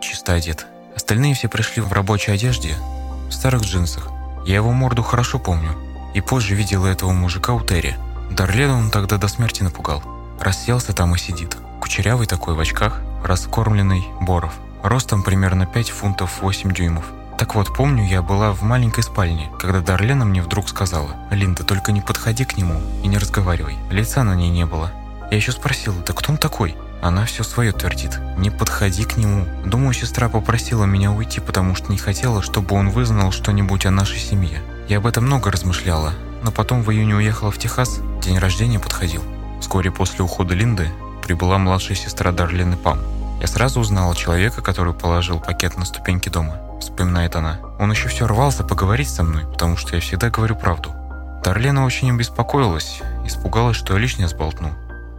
A: чисто одет. Остальные все пришли в рабочей одежде, в старых джинсах. Я его морду хорошо помню. И позже видела этого мужика у Терри. Дарлена он тогда до смерти напугал. Расселся там и сидит. Кучерявый такой в очках, раскормленный Боров. Ростом примерно 5 фунтов 8 дюймов. Так вот, помню, я была в маленькой спальне, когда Дарлена мне вдруг сказала, «Линда, только не подходи к нему и не разговаривай». Лица на ней не было. Я еще спросила, «Да кто он такой?» Она все свое твердит. «Не подходи к нему». Думаю, сестра попросила меня уйти, потому что не хотела, чтобы он вызнал что-нибудь о нашей семье. Я об этом много размышляла, но потом в июне уехала в Техас, день рождения подходил. Вскоре после ухода Линды прибыла младшая сестра Дарлины Пам. Я сразу узнала человека, который положил пакет на ступеньки дома, вспоминает она. Он еще все рвался поговорить со мной, потому что я всегда говорю правду. Дарлена очень обеспокоилась, испугалась, что я лишнее сболтну.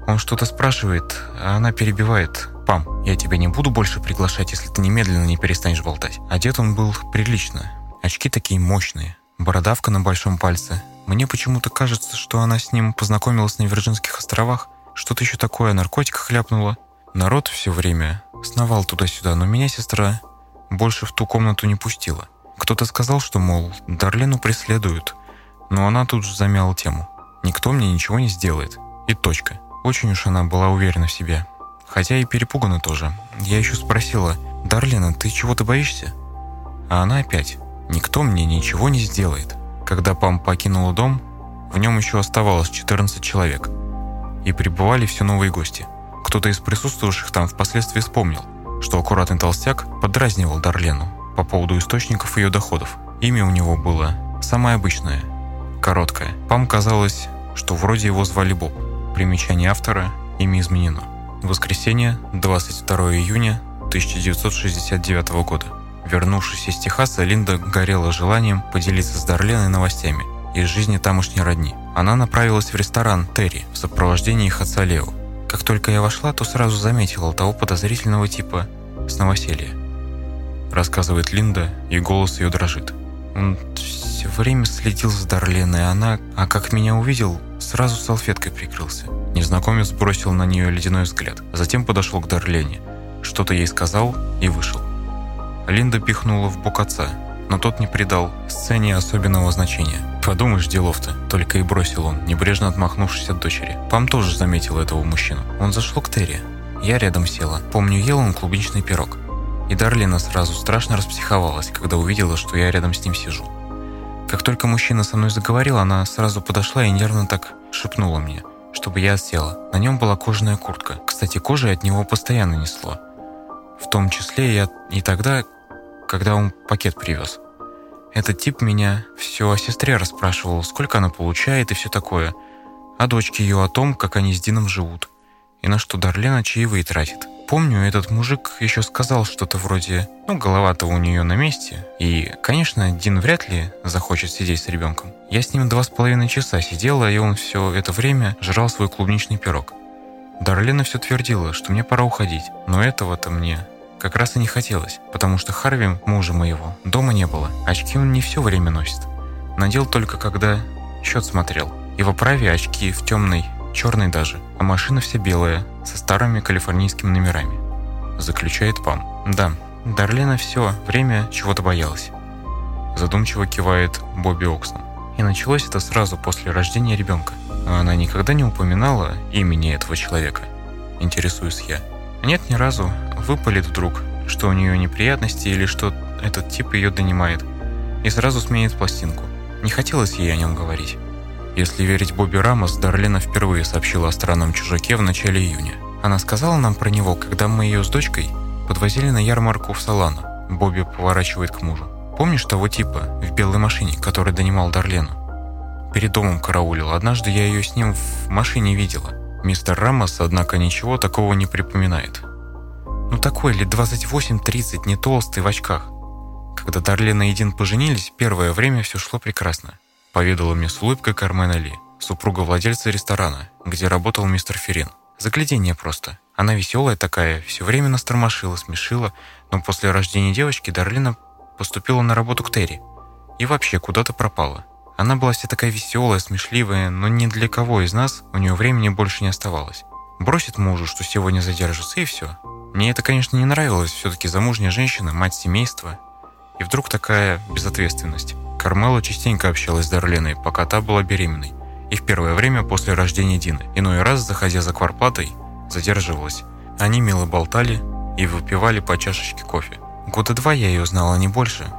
A: Он что-то спрашивает, а она перебивает. «Пам, я тебя не буду больше приглашать, если ты немедленно не перестанешь болтать». Одет он был прилично. Очки такие мощные, бородавка на большом пальце. Мне почему-то кажется, что она с ним познакомилась на Вирджинских островах, что-то еще такое о наркотиках. Народ все время сновал туда-сюда, но меня сестра больше в ту комнату не пустила. Кто-то сказал, что, мол, Дарлену преследуют, но она тут же замяла тему. Никто мне ничего не сделает. И точка. Очень уж она была уверена в себе. Хотя и перепугана тоже. Я еще спросила, «Дарлена, ты чего-то боишься?» А она опять, «Никто мне ничего не сделает». Когда Пам покинула дом, в нем еще оставалось 14 человек – и прибывали все новые гости. Кто-то из присутствующих там впоследствии вспомнил, что аккуратный толстяк подразнивал Дарлену по поводу источников ее доходов. Имя у него было самое обычное, короткое. Пам казалось, что вроде его звали Боб. Примечание автора, имя изменено. Воскресенье, 22 июня 1969 года. Вернувшись из Техаса, Линда горела желанием поделиться с Дарленой новостями из жизни тамошней родни. Она направилась в ресторан «Терри» в сопровождении их отца Лео. Как только я вошла, то сразу заметила того подозрительного типа с новоселья. Рассказывает Линда, и голос ее дрожит. Он все время следил за Дарленой, она, а как меня увидел, сразу салфеткой прикрылся. Незнакомец бросил на нее ледяной взгляд, затем подошел к Дарлене, что-то ей сказал и вышел. Линда пихнула в бок отца, но тот не придал сцене особенного значения. «Подумаешь, делов-то», — только и бросил он, небрежно отмахнувшись от дочери. Пам тоже заметил этого мужчину. Он зашел к Терри. Я рядом села. Помню, ел он клубничный пирог. И Дарлина сразу страшно распсиховалась, когда увидела, что я рядом с ним сижу. Как только мужчина со мной заговорил, она сразу подошла и нервно так шепнула мне, чтобы я села. На нем была кожаная куртка. Кстати, кожей от него постоянно несло. В том числе я и тогда, когда он пакет привез. Этот тип меня все о сестре расспрашивал, сколько она получает и все такое. О дочке ее, о том, как они с Дином живут. И на что Дарлена чаевые тратит. Помню, этот мужик еще сказал что-то вроде «Ну, голова-то у нее на месте». И, конечно, Дин вряд ли захочет сидеть с ребенком. Я с ним два с половиной часа сидела, и он все это время жрал свой клубничный пирог. Дарлена все твердила, что мне пора уходить, но этого-то мне как раз и не хотелось, потому что Харви, мужа моего, дома не было. Очки он не все время носит. Надел только когда счет смотрел. И в оправе очки в темной, черной даже, а машина вся белая, со старыми калифорнийскими номерами. Заключает Пам. Да, Дарлена все время чего-то боялась. Задумчиво кивает Бобби Оксном. И началось это сразу после рождения ребенка. Она никогда не упоминала имени этого человека. Интересуюсь я. Нет, ни разу. Выпалит вдруг, что у нее неприятности или что этот тип ее донимает. И сразу сменит пластинку. Не хотелось ей о нем говорить. Если верить Бобби Рамос, Дарлена впервые сообщила о странном чужаке в начале июня. Она сказала нам про него, когда мы ее с дочкой подвозили на ярмарку в Солану. Бобби поворачивает к мужу. Помнишь того типа в белой машине, который донимал Дарлену? Перед домом караулил. Однажды я ее с ним в машине видела. Мистер Рамос, однако, ничего такого не припоминает. Ну такой лет 28-30, не толстый, в очках. Когда Дарлена и Дин поженились, первое время все шло прекрасно. Поведала мне с улыбкой Кармена Ли, супруга владельца ресторана, где работал мистер Ферин. Заглядение просто. Она веселая такая, все время нас тормошила, смешила, но после рождения девочки Дарлина поступила на работу к Терри. И вообще куда-то пропала. Она была вся такая веселая, смешливая, но ни для кого из нас у нее времени больше не оставалось. Бросит мужу, что сегодня задержится, и все. Мне это, конечно, не нравилось, все-таки замужняя женщина, мать семейства. И вдруг такая безответственность. Кармела частенько общалась с Дарленой, пока та была беременной. И в первое время после рождения Дины. Иной раз, заходя за кварплатой, задерживалась. Они мило болтали и выпивали по чашечке кофе. Года два я ее знала, не больше,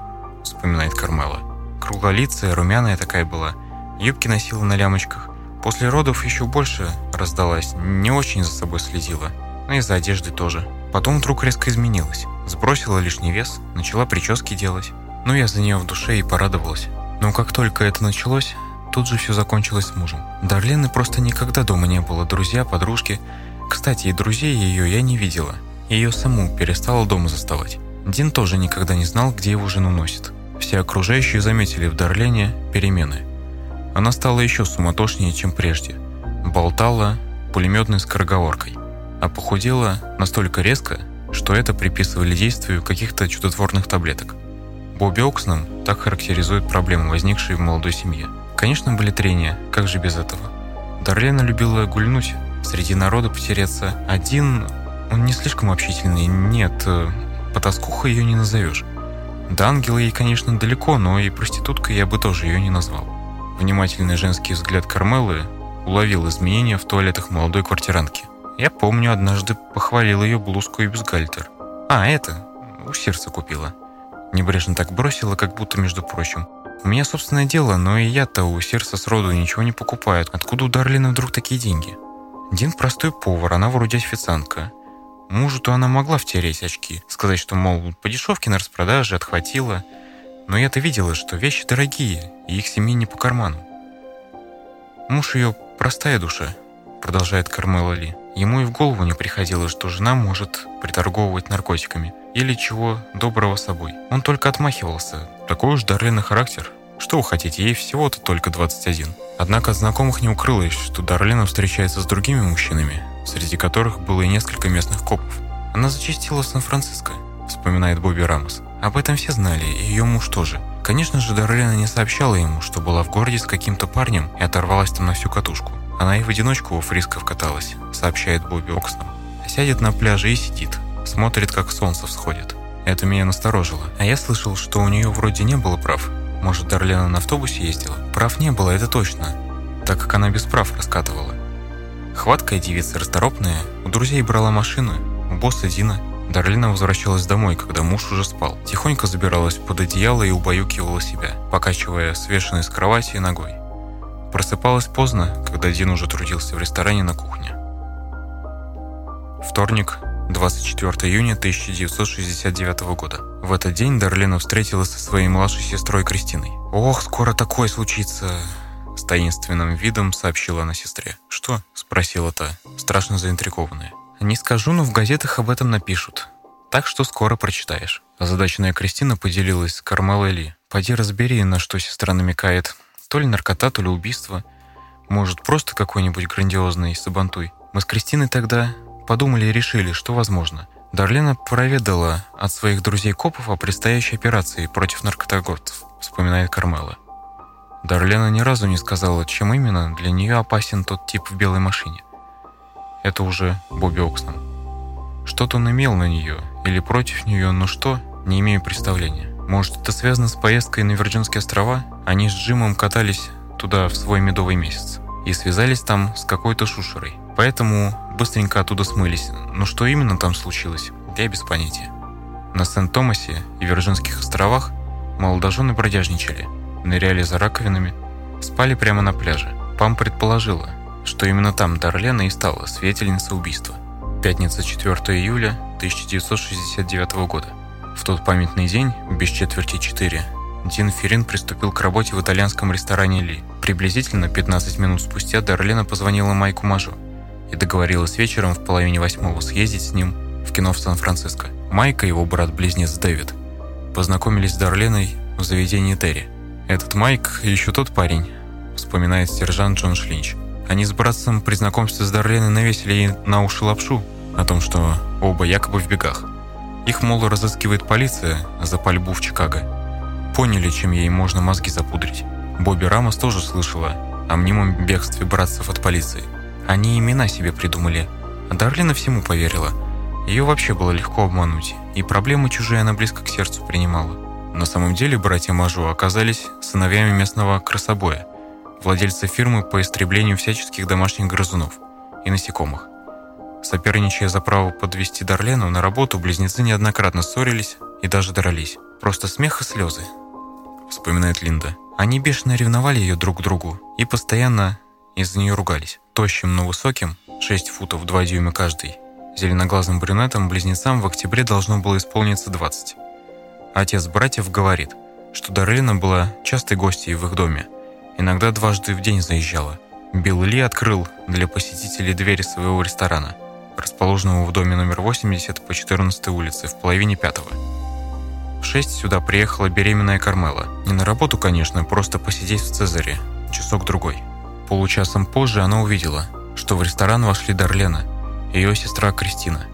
A: вспоминает Кармела. Круглолицая, румяная такая была. Юбки носила на лямочках. После родов еще больше раздалась, не очень за собой следила. Но и за одеждой тоже. Потом вдруг резко изменилась. Сбросила лишний вес, начала прически делать. Ну, я за нее в душе и порадовалась. Но как только это началось, тут же все закончилось с мужем. Дарлены просто никогда дома не было, друзья, подружки. Кстати, и друзей ее я не видела. Ее саму перестала дома заставать. Дин тоже никогда не знал, где его жену носит. Все окружающие заметили в Дарлене перемены. Она стала еще суматошнее, чем прежде. Болтала пулеметной скороговоркой, а похудела настолько резко, что это приписывали действию каких-то чудотворных таблеток. Бобби Оксном так характеризует проблемы, возникшие в молодой семье. Конечно, были трения, как же без этого? Дарлена любила гульнуть, среди народа потеряться. Один, он не слишком общительный, нет, э, потаскуха ее не назовешь. До ангела ей, конечно, далеко, но и проституткой я бы тоже ее не назвал. Внимательный женский взгляд Кармелы уловил изменения в туалетах молодой квартирантки. Я помню, однажды похвалил ее блузку и бюстгальтер. А, это, у сердца купила. Небрежно так бросила, как будто, между прочим. У меня собственное дело, но и я-то у сердца сроду ничего не покупаю. Откуда у Дарлина вдруг такие деньги? Дин простой повар, она вроде официантка. Мужу-то она могла втереть очки, сказать, что, мол, по дешевке на распродаже отхватила. Но я-то видела, что вещи дорогие, и их семье не по карману. Муж ее простая душа, продолжает Кармела Ли. Ему и в голову не приходило, что жена может приторговывать наркотиками или чего доброго собой. Он только отмахивался. Такой уж Дарлена характер. Что вы хотите, ей всего-то только 21. Однако от знакомых не укрылось, что Дарлена встречается с другими мужчинами, среди которых было и несколько местных копов. Она зачастила в Сан-Франциско, вспоминает Бобби Рамос. Об этом все знали, и ее муж тоже. Конечно же, Дарлена не сообщала ему, что была в городе с каким-то парнем и оторвалась там на всю катушку. Она и в одиночку у фрисков каталась, сообщает Бобби Окснам. Сядет на пляже и сидит, смотрит, как солнце всходит. Это меня насторожило. А я слышал, что у нее вроде не было прав. Может, Дарлена на автобусе ездила? Прав не было, это точно. Так как она без прав раскатывала. Хваткая девица расторопная, у друзей брала машину, у босса Дина. Дарлина возвращалась домой, когда муж уже спал. Тихонько забиралась под одеяло и убаюкивала себя, покачивая свешенной с кровати ногой. Просыпалась поздно, когда Дин уже трудился в ресторане на кухне. Вторник, 24 июня 1969 года. В этот день Дарлена встретилась со своей младшей сестрой Кристиной. «Ох, скоро такое случится!» С таинственным видом сообщила она сестре. «Что?» – спросила та, страшно заинтригованная. «Не скажу, но в газетах об этом напишут. Так что скоро прочитаешь». Озадаченная Кристина поделилась с Кармелой Ли. «Поди разбери, на что сестра намекает. То ли наркота, то ли убийство. Может, просто какой-нибудь грандиозный сабантуй. Мы с Кристиной тогда подумали и решили, что возможно. Дарлена проведала от своих друзей-копов о предстоящей операции против наркоторговцев, вспоминает Кармела. Дарлена ни разу не сказала, чем именно для нее опасен тот тип в белой машине. Это уже Бобби Оксном. Что-то он имел на нее или против нее, но что, не имею представления. Может, это связано с поездкой на Вирджинские острова? Они с Джимом катались туда в свой медовый месяц и связались там с какой-то шушерой. Поэтому быстренько оттуда смылись. Но что именно там случилось, я без понятия. На Сент-Томасе и Вирджинских островах молодожены бродяжничали, ныряли за раковинами, спали прямо на пляже. Пам предположила, что именно там Дарлена и стала свидетельницей убийства. Пятница 4 июля 1969 года. В тот памятный день, без четверти 4, Дин Ферин приступил к работе в итальянском ресторане Ли. Приблизительно 15 минут спустя Дарлена позвонила Майку Мажу и договорилась вечером в половине восьмого съездить с ним в кино в Сан-Франциско. Майк и его брат-близнец Дэвид познакомились с Дарленой в заведении Терри. «Этот Майк еще тот парень», — вспоминает сержант Джон Шлинч. Они с братцем при знакомстве с Дарленой навесили ей на уши лапшу о том, что оба якобы в бегах. Их, мол, разыскивает полиция за пальбу в Чикаго. Поняли, чем ей можно мозги запудрить. Бобби Рамос тоже слышала о мнимом бегстве братцев от полиции. Они имена себе придумали. А Дарлина всему поверила. Ее вообще было легко обмануть, и проблемы чужие она близко к сердцу принимала. На самом деле братья Мажу оказались сыновьями местного красобоя, владельца фирмы по истреблению всяческих домашних грызунов и насекомых. Соперничая за право подвести Дарлену на работу, близнецы неоднократно ссорились и даже дрались. Просто смех и слезы, вспоминает Линда. Они бешено ревновали ее друг к другу и постоянно из-за нее ругались. Тощим, но высоким, 6 футов 2 дюйма каждый, зеленоглазым брюнетом близнецам в октябре должно было исполниться 20. Отец братьев говорит, что Дарлина была частой гостьей в их доме, иногда дважды в день заезжала. Билл Ли открыл для посетителей двери своего ресторана – расположенного в доме номер 80 по 14 улице в половине пятого. В 6 сюда приехала беременная Кармела. Не на работу, конечно, просто посидеть в Цезаре. Часок-другой. Получасом позже она увидела, что в ресторан вошли Дарлена ее сестра Кристина.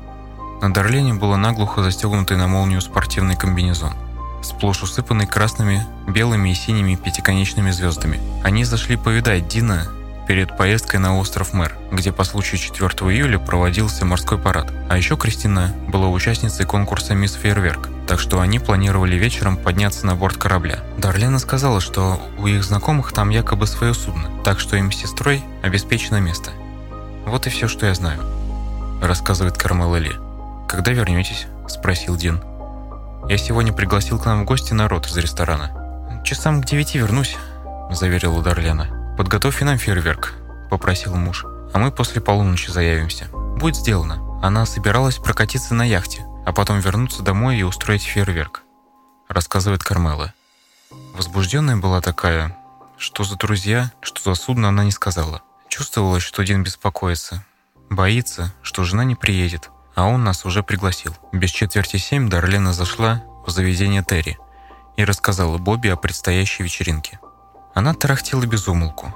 A: На Дарлене было наглухо застегнутый на молнию спортивный комбинезон, сплошь усыпанный красными, белыми и синими пятиконечными звездами. Они зашли повидать Дина перед поездкой на остров Мэр, где по случаю 4 июля проводился морской парад. А еще Кристина была участницей конкурса «Мисс Фейерверк», так что они планировали вечером подняться на борт корабля. Дарлена сказала, что у их знакомых там якобы свое судно, так что им с сестрой обеспечено место. «Вот и все, что я знаю», – рассказывает Кармела Ли. «Когда вернетесь?» – спросил Дин. «Я сегодня пригласил к нам в гости народ из ресторана. Часам к девяти вернусь», – заверила Дарлена. «Подготовь нам фейерверк», – попросил муж. «А мы после полуночи заявимся». «Будет сделано». Она собиралась прокатиться на яхте, а потом вернуться домой и устроить фейерверк, рассказывает Кармела. Возбужденная была такая, что за друзья, что за судно она не сказала. Чувствовалось, что Дин беспокоится. Боится, что жена не приедет, а он нас уже пригласил. Без четверти семь Дарлена зашла в заведение Терри и рассказала Бобби о предстоящей вечеринке. Она тарахтела без умолку,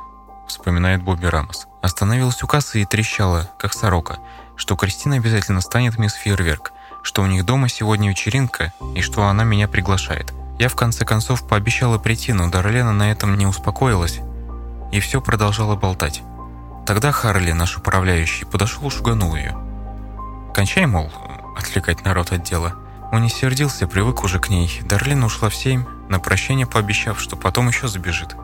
A: вспоминает Бобби Рамос. Остановилась у кассы и трещала, как сорока, что Кристина обязательно станет мисс Фейерверк, что у них дома сегодня вечеринка и что она меня приглашает. Я в конце концов пообещала прийти, но Дарлена на этом не успокоилась и все продолжала болтать. Тогда Харли, наш управляющий, подошел и шуганул ее. «Кончай, мол, отвлекать народ от дела». Он не сердился, привык уже к ней. Дарлина ушла в семь, на прощание пообещав, что потом еще забежит.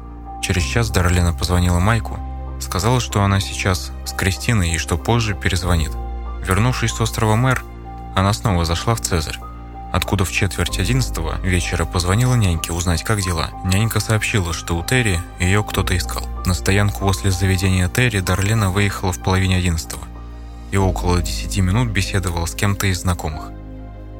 A: Через час Дарлина позвонила Майку, сказала, что она сейчас с Кристиной и что позже перезвонит. Вернувшись с острова Мэр, она снова зашла в Цезарь, откуда в четверть одиннадцатого вечера позвонила няньке узнать, как дела. Нянька сообщила, что у Терри ее кто-то искал. На стоянку возле заведения Терри Дарлена выехала в половине одиннадцатого и около десяти минут беседовала с кем-то из знакомых.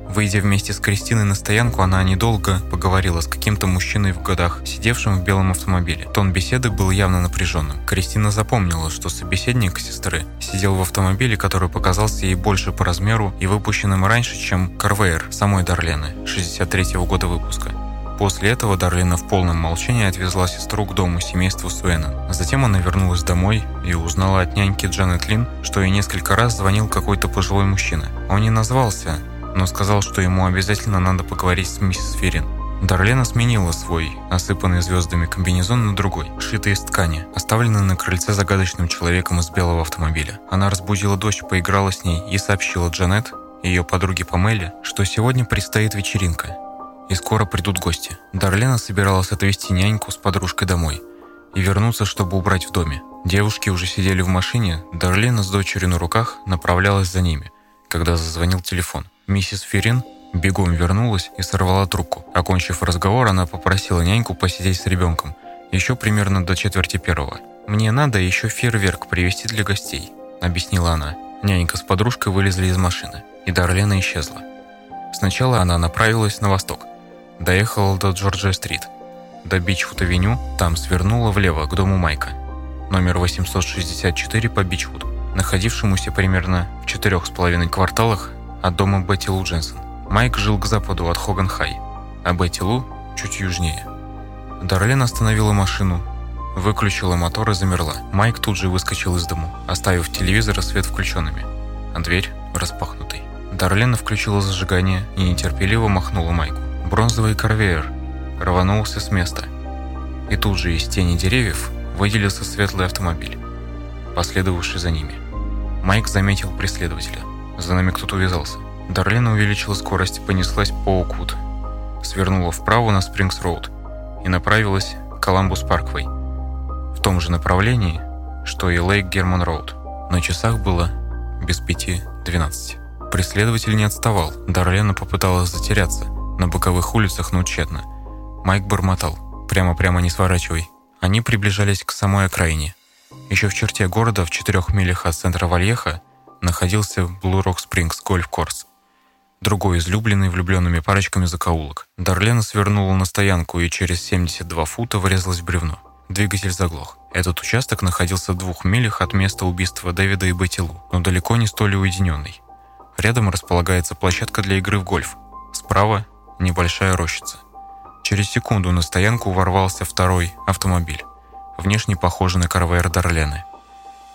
A: Выйдя вместе с Кристиной на стоянку, она недолго поговорила с каким-то мужчиной в годах, сидевшим в белом автомобиле. Тон беседы был явно напряженным. Кристина запомнила, что собеседник сестры сидел в автомобиле, который показался ей больше по размеру и выпущенным раньше, чем Карвейр самой Дарлены, 63-го года выпуска. После этого Дарлина в полном молчании отвезла сестру к дому семейства Суэннон. Затем она вернулась домой и узнала от няньки Джанет Лин, что ей несколько раз звонил какой-то пожилой мужчина. Он не назвался, но сказал, что ему обязательно надо поговорить с миссис Ферин. Дарлена сменила свой, осыпанный звездами комбинезон на другой, шитый из ткани, оставленный на крыльце загадочным человеком из белого автомобиля. Она разбудила дочь, поиграла с ней и сообщила Джанет, ее подруге Памеле, что сегодня предстоит вечеринка, и скоро придут гости. Дарлена собиралась отвезти няньку с подружкой домой и вернуться, чтобы убрать в доме. Девушки уже сидели в машине, Дарлена с дочерью на руках направлялась за ними, когда зазвонил телефон. Миссис Ферин бегом вернулась и сорвала трубку. Окончив разговор, она попросила няньку посидеть с ребенком, еще примерно до четверти первого. «Мне надо еще фейерверк привезти для гостей», — объяснила она. Нянька с подружкой вылезли из машины, и Дарлена исчезла. Сначала она направилась на восток. Доехала до Джорджия-стрит. До Бичвуд-авеню, там свернула влево к дому Майка. Номер 864 по Бичвуд, находившемуся примерно в четырех с половиной кварталах от дома Бетти Лу Дженсен. Майк жил к западу от Хоган-Хай, а Бетти Лу чуть южнее. Дарлен остановила машину, выключила мотор и замерла. Майк тут же выскочил из дому, оставив телевизор и свет включенными, а дверь распахнутой. Дарлена включила зажигание и нетерпеливо махнула Майку. Бронзовый корвеер рванулся с места. И тут же из тени деревьев выделился светлый автомобиль, последовавший за ними. Майк заметил преследователя – за нами кто-то увязался. Дарлина увеличила скорость и понеслась по Оквуд. Свернула вправо на Спрингс-Роуд и направилась к Коламбус-Парквей. В том же направлении, что и Лейк Герман-Роуд. На часах было без пяти двенадцать. Преследователь не отставал. Дарлена попыталась затеряться на боковых улицах, но тщетно. Майк бормотал. «Прямо-прямо не сворачивай». Они приближались к самой окраине. Еще в черте города, в четырех милях от центра Вальеха, находился Blue Rock Springs Golf Course, другой излюбленный влюбленными парочками закоулок. Дарлена свернула на стоянку и через 72 фута врезалась в бревно. Двигатель заглох. Этот участок находился в двух милях от места убийства Дэвида и Бетти Лу, но далеко не столь уединенный. Рядом располагается площадка для игры в гольф. Справа – небольшая рощица. Через секунду на стоянку ворвался второй автомобиль, внешне похожий на карвейр Дарлены –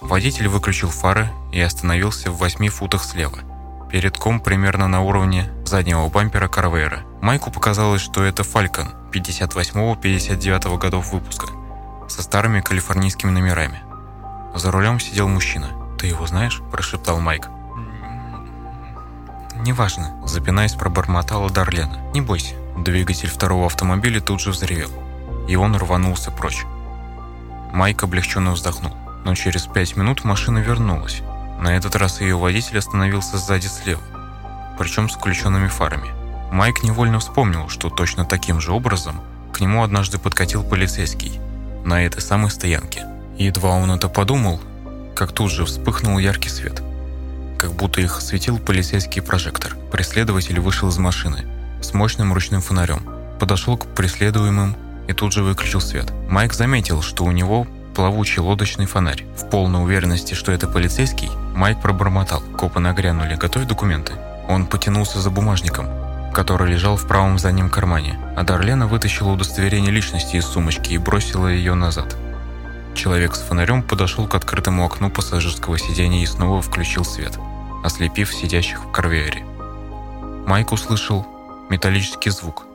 A: Водитель выключил фары и остановился в 8 футах слева. Перед ком примерно на уровне заднего бампера Карвейра. Майку показалось, что это Falcon 58-59 годов выпуска со старыми калифорнийскими номерами. За рулем сидел мужчина. «Ты его знаешь?» – прошептал Майк. «Неважно», – запинаясь, пробормотала Дарлена. «Не бойся». Двигатель второго автомобиля тут же взревел, и он рванулся прочь. Майк облегченно вздохнул но через пять минут машина вернулась. На этот раз ее водитель остановился сзади слева, причем с включенными фарами. Майк невольно вспомнил, что точно таким же образом к нему однажды подкатил полицейский на этой самой стоянке. едва он это подумал, как тут же вспыхнул яркий свет, как будто их осветил полицейский прожектор. Преследователь вышел из машины с мощным ручным фонарем, подошел к преследуемым и тут же выключил свет. Майк заметил, что у него плавучий лодочный фонарь. В полной уверенности, что это полицейский, Майк пробормотал. Копы нагрянули. «Готовь документы». Он потянулся за бумажником, который лежал в правом заднем кармане, а Дарлена вытащила удостоверение личности из сумочки и бросила ее назад. Человек с фонарем подошел к открытому окну пассажирского сиденья и снова включил свет, ослепив сидящих в корвеере. Майк услышал металлический звук,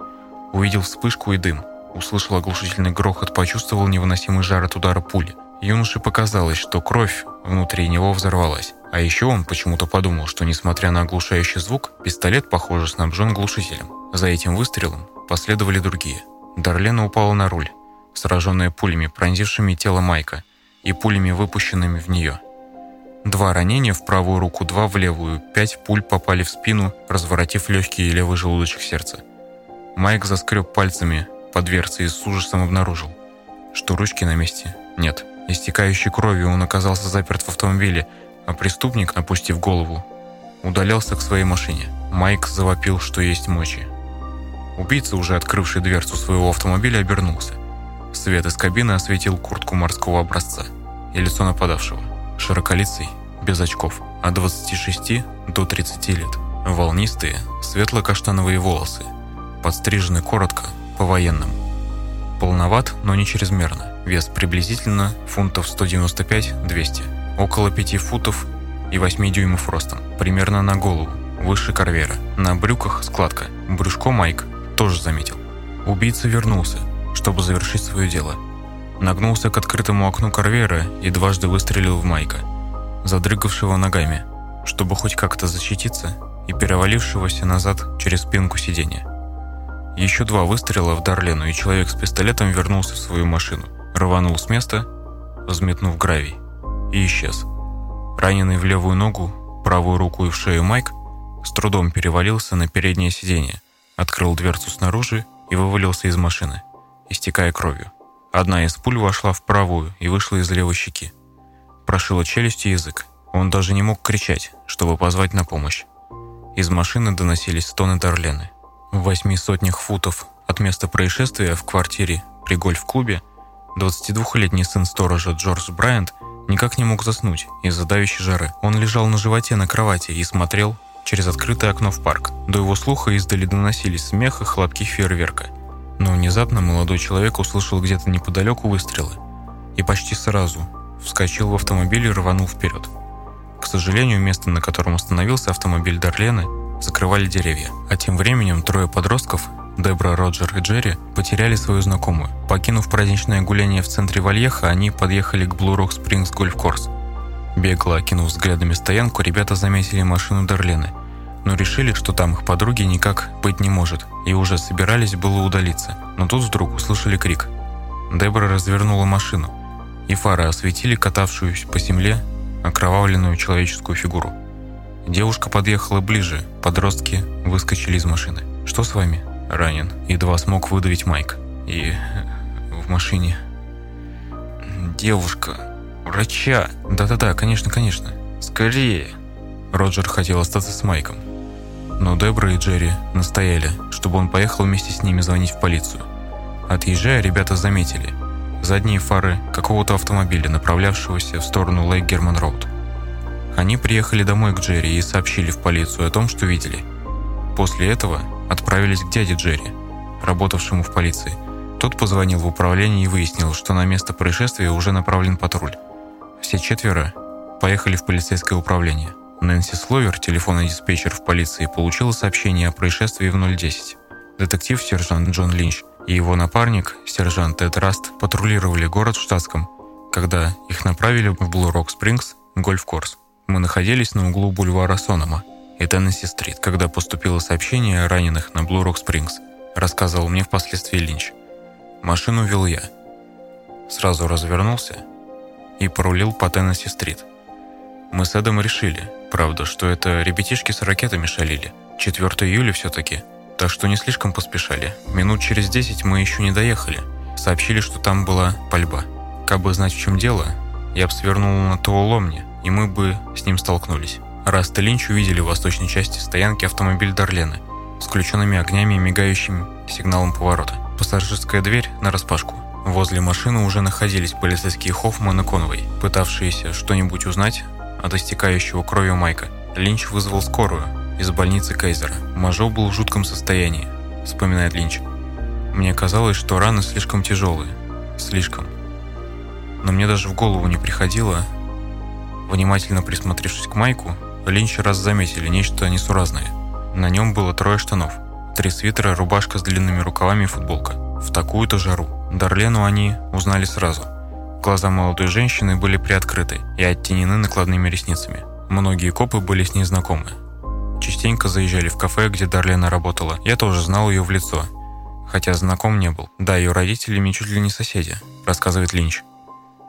A: увидел вспышку и дым, услышал оглушительный грохот, почувствовал невыносимый жар от удара пули. Юноше показалось, что кровь внутри него взорвалась. А еще он почему-то подумал, что несмотря на оглушающий звук, пистолет, похоже, снабжен глушителем. За этим выстрелом последовали другие. Дарлена упала на руль, сраженная пулями, пронзившими тело Майка, и пулями, выпущенными в нее. Два ранения в правую руку, два в левую, пять пуль попали в спину, разворотив легкий и левый желудочек сердца. Майк заскреб пальцами по дверце и с ужасом обнаружил, что ручки на месте нет. Истекающей кровью он оказался заперт в автомобиле, а преступник, опустив голову, удалялся к своей машине. Майк завопил, что есть мочи. Убийца, уже открывший дверцу своего автомобиля, обернулся. Свет из кабины осветил куртку морского образца и лицо нападавшего. Широколицый, без очков, от 26 до 30 лет. Волнистые, светло-каштановые волосы, подстрижены коротко, по-военному. Полноват, но не чрезмерно. Вес приблизительно фунтов 195-200. Около 5 футов и 8 дюймов ростом. Примерно на голову, выше корвера. На брюках складка. Брюшко Майк тоже заметил. Убийца вернулся, чтобы завершить свое дело. Нагнулся к открытому окну корвера и дважды выстрелил в Майка, задрыгавшего ногами, чтобы хоть как-то защититься и перевалившегося назад через спинку сиденья. Еще два выстрела в Дарлену, и человек с пистолетом вернулся в свою машину, рванул с места, взметнув гравий, и исчез. Раненый в левую ногу, правую руку и в шею Майк с трудом перевалился на переднее сиденье, открыл дверцу снаружи и вывалился из машины, истекая кровью. Одна из пуль вошла в правую и вышла из левой щеки. Прошила челюсть и язык. Он даже не мог кричать, чтобы позвать на помощь. Из машины доносились стоны Дарлены. В восьми сотнях футов от места происшествия в квартире при гольф-клубе 22-летний сын сторожа Джордж Брайант никак не мог заснуть из-за давящей жары. Он лежал на животе на кровати и смотрел через открытое окно в парк. До его слуха издали доносились смех и хлопки фейерверка. Но внезапно молодой человек услышал где-то неподалеку выстрелы и почти сразу вскочил в автомобиль и рванул вперед. К сожалению, место, на котором остановился автомобиль Дарлены, закрывали деревья. А тем временем трое подростков, Дебра, Роджер и Джерри, потеряли свою знакомую. Покинув праздничное гуляние в центре Вальеха, они подъехали к Blue Rock Springs Golf Course. Бегло окинув взглядами стоянку, ребята заметили машину Дарлены, но решили, что там их подруги никак быть не может, и уже собирались было удалиться. Но тут вдруг услышали крик. Дебра развернула машину, и фары осветили катавшуюся по земле окровавленную человеческую фигуру. Девушка подъехала ближе, подростки выскочили из машины. «Что с вами?» «Ранен». Едва смог выдавить Майк. «И в машине...» «Девушка... Врача...» «Да-да-да, конечно, конечно. Скорее!» Роджер хотел остаться с Майком. Но Дебра и Джерри настояли, чтобы он поехал вместе с ними звонить в полицию. Отъезжая, ребята заметили задние фары какого-то автомобиля, направлявшегося в сторону Лейк Герман Роуд. Они приехали домой к Джерри и сообщили в полицию о том, что видели. После этого отправились к дяде Джерри, работавшему в полиции. Тот позвонил в управление и выяснил, что на место происшествия уже направлен патруль. Все четверо поехали в полицейское управление. Нэнси Словер, телефонный диспетчер в полиции, получила сообщение о происшествии в 010. Детектив-сержант Джон Линч и его напарник, сержант Эд Раст, патрулировали город в штатском, когда их направили в Блу Рок Спрингс, гольф-корс. Мы находились на углу бульвара Сонома и Теннесси-стрит, когда поступило сообщение о раненых на Блу Рок Спрингс, рассказывал мне впоследствии Линч. Машину вел я. Сразу развернулся и порулил по Теннесси-стрит. Мы с Эдом решили, правда, что это ребятишки с ракетами шалили. 4 июля все-таки, так что не слишком поспешали. Минут через 10 мы еще не доехали. Сообщили, что там была пальба. Как бы знать, в чем дело, я бы свернул на Туоломне, и мы бы с ним столкнулись. Раст и Линч увидели в восточной части стоянки автомобиль Дарлены с включенными огнями и мигающим сигналом поворота. Пассажирская дверь нараспашку. Возле машины уже находились полицейские Хоффман и Конвей, пытавшиеся что-нибудь узнать от истекающего кровью Майка. Линч вызвал скорую из больницы Кейзера. Мажо был в жутком состоянии, вспоминает Линч. Мне казалось, что раны слишком тяжелые. Слишком. Но мне даже в голову не приходило, внимательно присмотревшись к Майку, Линч раз заметили нечто несуразное. На нем было трое штанов, три свитера, рубашка с длинными рукавами и футболка. В такую-то жару. Дарлену они узнали сразу. Глаза молодой женщины были приоткрыты и оттенены накладными ресницами. Многие копы были с ней знакомы. Частенько заезжали в кафе, где Дарлена работала. Я тоже знал ее в лицо, хотя знаком не был. Да, ее родители мне чуть ли не соседи, рассказывает Линч.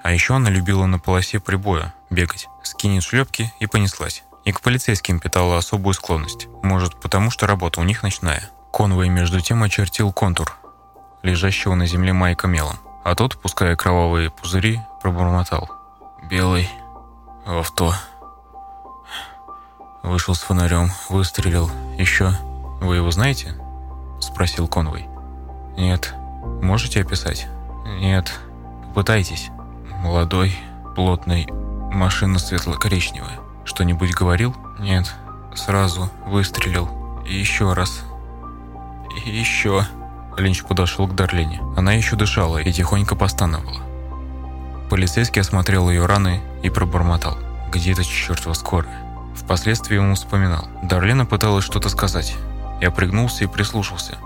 A: А еще она любила на полосе прибоя бегать, скинет шлепки и понеслась. И к полицейским питала особую склонность. Может, потому что работа у них ночная. Конвой между тем очертил контур, лежащего на земле Майка мелом. А тот, пуская кровавые пузыри, пробормотал. «Белый в авто». Вышел с фонарем, выстрелил. «Еще? Вы его знаете?» Спросил Конвой. «Нет. Можете описать?» «Нет. Попытайтесь». «Молодой, плотный, машина светло-коричневая. Что-нибудь говорил?» «Нет. Сразу выстрелил. И еще раз. И еще...» Линч подошел к Дарлене. Она еще дышала и тихонько постановала. Полицейский осмотрел ее раны и пробормотал. «Где-то чертова скорая». Впоследствии ему вспоминал. Дарлена пыталась что-то сказать. Я пригнулся и прислушался.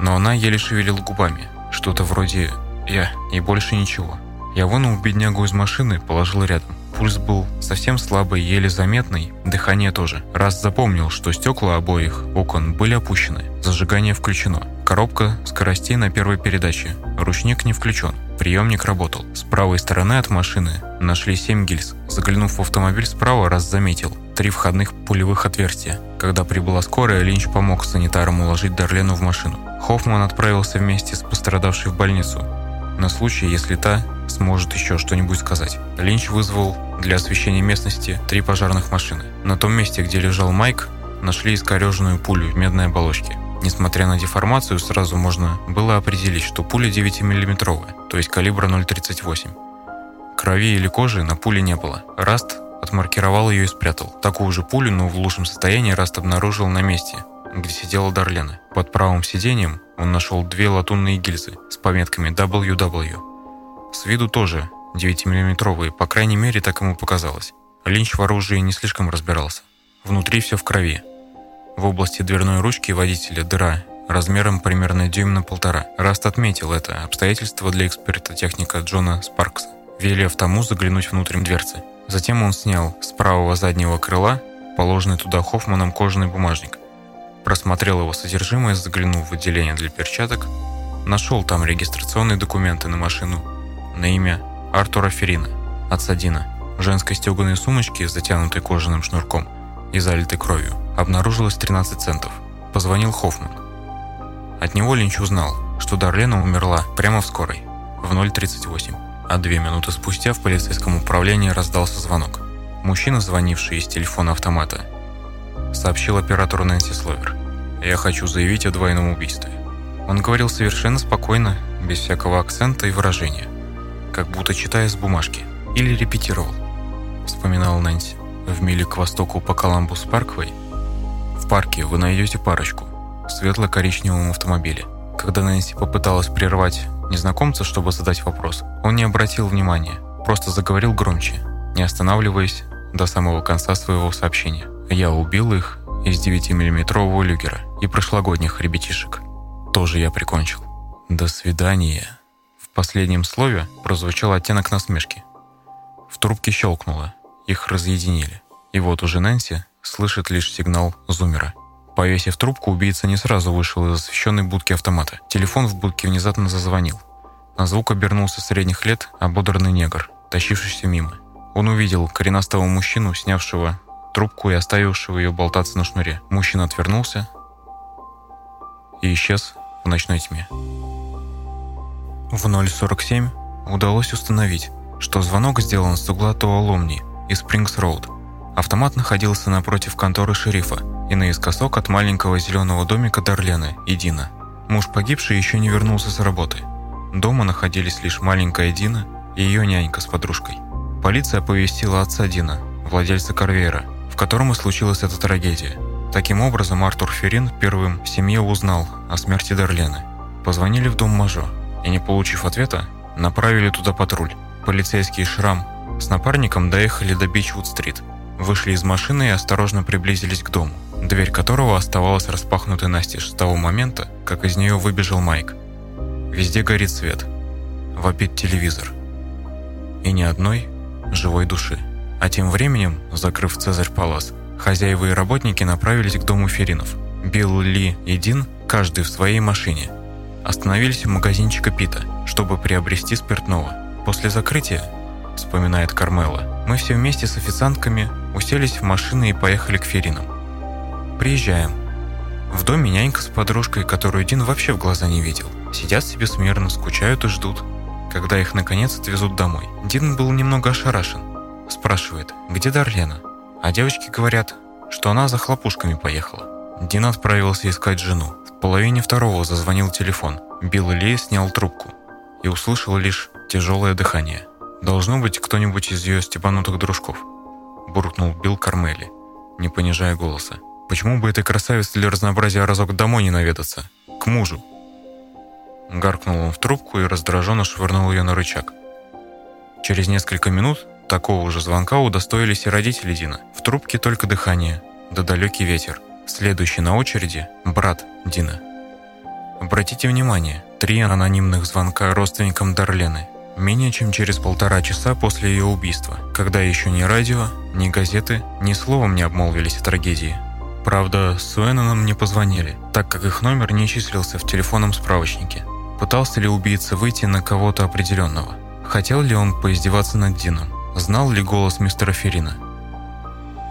A: Но она еле шевелила губами. Что-то вроде «я» и больше ничего. Я вынул беднягу из машины, положил рядом. Пульс был совсем слабый, еле заметный, дыхание тоже. Раз запомнил, что стекла обоих окон были опущены, зажигание включено. Коробка скоростей на первой передаче, ручник не включен. Приемник работал. С правой стороны от машины нашли 7 гильз. Заглянув в автомобиль справа, раз заметил три входных пулевых отверстия. Когда прибыла скорая, Линч помог санитарам уложить Дарлену в машину. Хоффман отправился вместе с пострадавшей в больницу, на случай, если та сможет еще что-нибудь сказать. Линч вызвал для освещения местности три пожарных машины. На том месте, где лежал Майк, нашли искореженную пулю в медной оболочке. Несмотря на деформацию, сразу можно было определить, что пуля 9-мм, то есть калибра 0,38. Крови или кожи на пуле не было. Раст отмаркировал ее и спрятал. Такую же пулю, но в лучшем состоянии Раст обнаружил на месте, где сидела Дарлена. Под правым сиденьем он нашел две латунные гильзы с пометками WW. С виду тоже 9-миллиметровые, по крайней мере, так ему показалось. Линч в оружии не слишком разбирался. Внутри все в крови. В области дверной ручки водителя дыра размером примерно дюйм на полтора. Раст отметил это обстоятельство для эксперта-техника Джона Спаркса, велев тому заглянуть внутрь дверцы. Затем он снял с правого заднего крыла положенный туда Хоффманом кожаный бумажник Просмотрел его содержимое, заглянул в отделение для перчаток, нашел там регистрационные документы на машину на имя Артура Ферина, отца Дина. В женской стеганой сумочке, затянутой кожаным шнурком и залитой кровью, обнаружилось 13 центов. Позвонил Хоффман. От него Линч узнал, что Дарлена умерла прямо в скорой, в 0.38. А две минуты спустя в полицейском управлении раздался звонок. Мужчина, звонивший из телефона автомата, сообщил оператору Нэнси Словер. «Я хочу заявить о двойном убийстве». Он говорил совершенно спокойно, без всякого акцента и выражения, как будто читая с бумажки. Или репетировал, вспоминал Нэнси. В миле к востоку по Коламбус Парквей в парке вы найдете парочку в светло-коричневом автомобиле. Когда Нэнси попыталась прервать незнакомца, чтобы задать вопрос, он не обратил внимания, просто заговорил громче, не останавливаясь до самого конца своего сообщения. Я убил их из 9-миллиметрового люгера и прошлогодних ребятишек. Тоже я прикончил. До свидания. В последнем слове прозвучал оттенок насмешки. В трубке щелкнуло, их разъединили. И вот уже Нэнси слышит лишь сигнал зумера. Повесив трубку, убийца не сразу вышел из освещенной будки автомата. Телефон в будке внезапно зазвонил. На звук обернулся средних лет ободранный негр, тащившийся мимо. Он увидел коренастого мужчину, снявшего трубку и оставившего ее болтаться на шнуре. Мужчина отвернулся и исчез в ночной тьме. В 0.47 удалось установить, что звонок сделан с угла Туаломни и Спрингс-Роуд. Автомат находился напротив конторы шерифа и наискосок от маленького зеленого домика Дарлены и Дина. Муж погибший еще не вернулся с работы. Дома находились лишь маленькая Дина и ее нянька с подружкой. Полиция оповестила отца Дина, владельца Корвейра, в котором и случилась эта трагедия. Таким образом, Артур Ферин первым в семье узнал о смерти Дарлены. Позвонили в дом Мажо, и не получив ответа, направили туда патруль. Полицейский Шрам с напарником доехали до Бичвуд-стрит, вышли из машины и осторожно приблизились к дому, дверь которого оставалась распахнутой настежь с того момента, как из нее выбежал Майк. Везде горит свет. Вопит телевизор. И ни одной живой души. А тем временем, закрыв Цезарь Палас, хозяева и работники направились к дому Феринов. Билл, Ли и Дин, каждый в своей машине, остановились у магазинчика Пита, чтобы приобрести спиртного. После закрытия, вспоминает Кармела, мы все вместе с официантками уселись в машины и поехали к Феринам. Приезжаем. В доме нянька с подружкой, которую Дин вообще в глаза не видел. Сидят себе смирно, скучают и ждут, когда их наконец отвезут домой. Дин был немного ошарашен. Спрашивает, где Дарлена? А девочки говорят, что она за хлопушками поехала. Дин отправился искать жену. Половине второго зазвонил телефон. Билл Ли снял трубку и услышал лишь тяжелое дыхание. «Должно быть кто-нибудь из ее степанутых дружков», – буркнул Билл Кармели, не понижая голоса. «Почему бы этой красавице для разнообразия разок домой не наведаться? К мужу?» Гаркнул он в трубку и раздраженно швырнул ее на рычаг. Через несколько минут такого же звонка удостоились и родители Дина. В трубке только дыхание, да далекий ветер. Следующий на очереди – брат Дина. Обратите внимание, три анонимных звонка родственникам Дарлены. Менее чем через полтора часа после ее убийства, когда еще ни радио, ни газеты ни словом не обмолвились о трагедии. Правда, Суэноном не позвонили, так как их номер не числился в телефонном справочнике. Пытался ли убийца выйти на кого-то определенного? Хотел ли он поиздеваться над Дином? Знал ли голос мистера Ферина?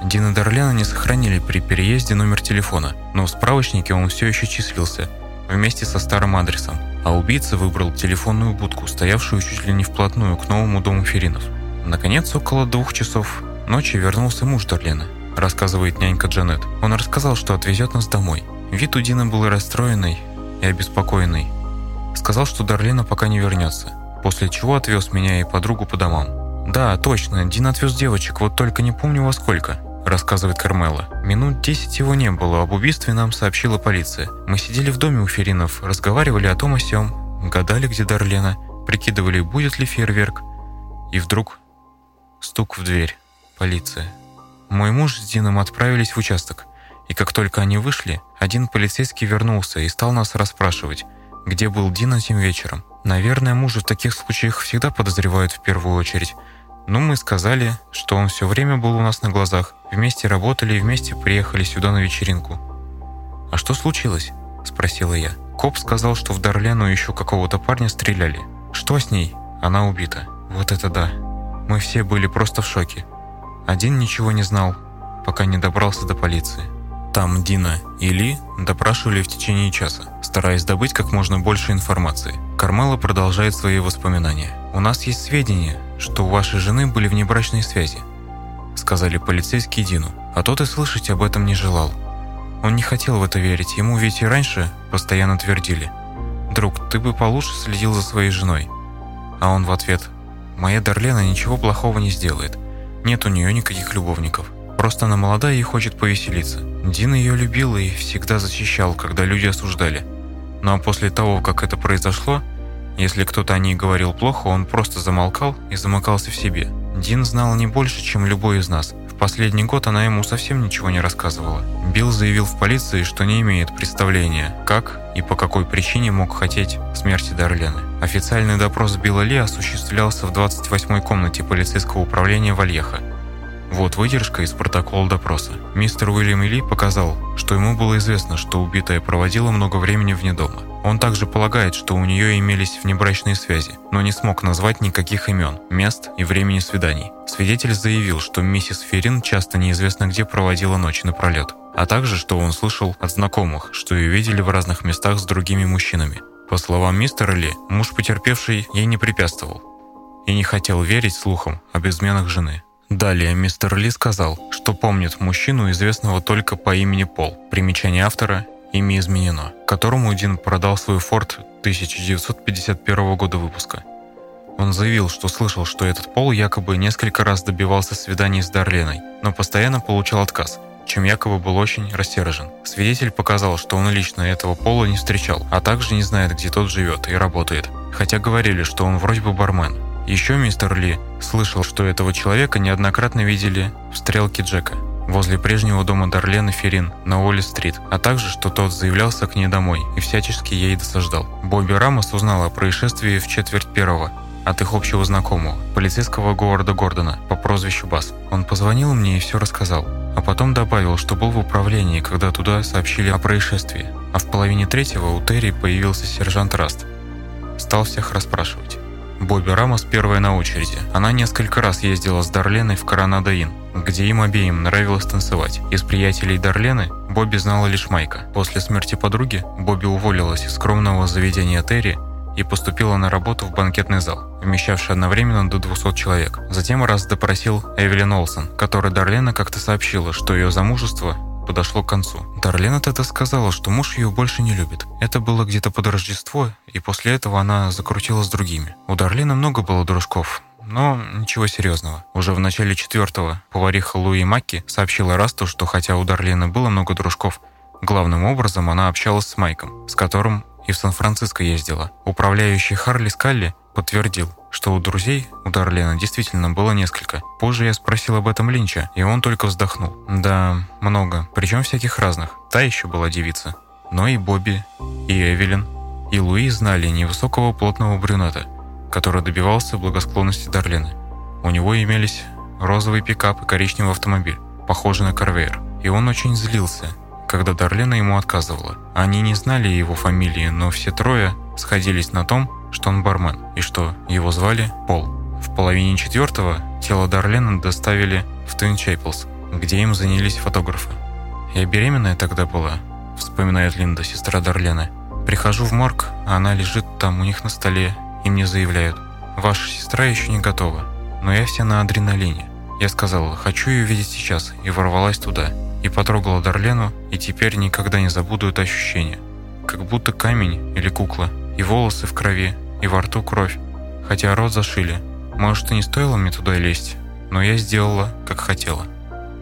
A: Дина Дарлена не сохранили при переезде номер телефона, но в справочнике он все еще числился, вместе со старым адресом, а убийца выбрал телефонную будку, стоявшую чуть ли не вплотную к новому дому Феринов. Наконец, около двух часов ночи вернулся муж Дарлены, рассказывает нянька Джанет. Он рассказал, что отвезет нас домой. Вид у Дины был расстроенный и обеспокоенный. Сказал, что Дарлена пока не вернется, после чего отвез меня и подругу по домам. «Да, точно, Дин отвез девочек, вот только не помню во сколько», рассказывает Кармела. Минут десять его не было, об убийстве нам сообщила полиция. Мы сидели в доме у Феринов, разговаривали о том о сём, гадали, где Дарлена, прикидывали, будет ли фейерверк. И вдруг стук в дверь. Полиция. Мой муж с Дином отправились в участок. И как только они вышли, один полицейский вернулся и стал нас расспрашивать – где был Дин этим вечером. Наверное, мужа в таких случаях всегда подозревают в первую очередь. Но мы сказали, что он все время был у нас на глазах. Вместе работали и вместе приехали сюда на вечеринку. «А что случилось?» – спросила я. Коп сказал, что в Дарлену еще какого-то парня стреляли. «Что с ней?» «Она убита». «Вот это да». Мы все были просто в шоке. Один ничего не знал, пока не добрался до полиции. Там Дина и Ли допрашивали в течение часа, стараясь добыть как можно больше информации. Кармела продолжает свои воспоминания. «У нас есть сведения, что у вашей жены были внебрачные связи», сказали полицейские Дину, а тот и слышать об этом не желал. Он не хотел в это верить, ему ведь и раньше постоянно твердили «Друг, ты бы получше следил за своей женой». А он в ответ «Моя Дарлена ничего плохого не сделает, нет у нее никаких любовников». Просто она молодая и хочет повеселиться. Дин ее любил и всегда защищал, когда люди осуждали. А после того, как это произошло, если кто-то о ней говорил плохо, он просто замолкал и замыкался в себе. Дин знал не больше, чем любой из нас. В последний год она ему совсем ничего не рассказывала. Билл заявил в полиции, что не имеет представления, как и по какой причине мог хотеть смерти Дарлены. Официальный допрос Билла Ли осуществлялся в 28-й комнате полицейского управления Вальеха. Вот выдержка из протокола допроса. Мистер Уильям Ли показал, что ему было известно, что убитая проводила много времени вне дома. Он также полагает, что у нее имелись внебрачные связи, но не смог назвать никаких имен, мест и времени свиданий. Свидетель заявил, что миссис Ферин часто неизвестно где проводила ночь напролет, а также, что он слышал от знакомых, что ее видели в разных местах с другими мужчинами. По словам мистера Ли, муж потерпевший ей не препятствовал и не хотел верить слухам об изменах жены. Далее мистер Ли сказал, что помнит мужчину, известного только по имени Пол. Примечание автора ими изменено, которому Дин продал свой Форд 1951 года выпуска. Он заявил, что слышал, что этот Пол якобы несколько раз добивался свиданий с Дарленой, но постоянно получал отказ, чем якобы был очень рассержен. Свидетель показал, что он лично этого Пола не встречал, а также не знает, где тот живет и работает, хотя говорили, что он вроде бы бармен. Еще мистер Ли слышал, что этого человека неоднократно видели в стрелке Джека, возле прежнего дома Дарлены Ферин на Уолли-стрит, а также, что тот заявлялся к ней домой и всячески ей досаждал. Бобби Рамос узнал о происшествии в четверть первого от их общего знакомого, полицейского Говарда Гордона по прозвищу Бас. Он позвонил мне и все рассказал, а потом добавил, что был в управлении, когда туда сообщили о происшествии, а в половине третьего у Терри появился сержант Раст. Стал всех расспрашивать. Бобби Рамос первая на очереди. Она несколько раз ездила с Дарленой в Коронадо-Ин, где им обеим нравилось танцевать. Из приятелей Дарлены Бобби знала лишь Майка. После смерти подруги Бобби уволилась из скромного заведения Терри и поступила на работу в банкетный зал, вмещавший одновременно до 200 человек. Затем раз допросил Эвелин Олсон, которой Дарлена как-то сообщила, что ее замужество подошло к концу. Дарлена тогда сказала, что муж ее больше не любит. Это было где-то под Рождество, и после этого она закрутила с другими. У Дарлены много было дружков, но ничего серьезного. Уже в начале четвертого повариха Луи Макки сообщила Расту, что хотя у Дарлены было много дружков, главным образом она общалась с Майком, с которым и в Сан-Франциско ездила. Управляющий Харли Скалли подтвердил, что у друзей у Дарлена действительно было несколько. Позже я спросил об этом Линча, и он только вздохнул. Да, много, причем всяких разных. Та еще была девица. Но и Бобби, и Эвелин, и Луи знали невысокого плотного брюнета, который добивался благосклонности Дарлены. У него имелись розовый пикап и коричневый автомобиль, похожий на Корвейр. И он очень злился, когда Дарлена ему отказывала. Они не знали его фамилии, но все трое сходились на том, что он бармен, и что его звали Пол. В половине четвертого тело Дарлена доставили в Твин Чейплс, где им занялись фотографы. «Я беременная тогда была», — вспоминает Линда, сестра Дарлена. «Прихожу в морг, а она лежит там у них на столе, и мне заявляют, ваша сестра еще не готова, но я вся на адреналине. Я сказала, хочу ее видеть сейчас, и ворвалась туда и потрогала Дарлену, и теперь никогда не забуду это ощущение. Как будто камень или кукла, и волосы в крови, и во рту кровь, хотя рот зашили. Может, и не стоило мне туда лезть, но я сделала, как хотела.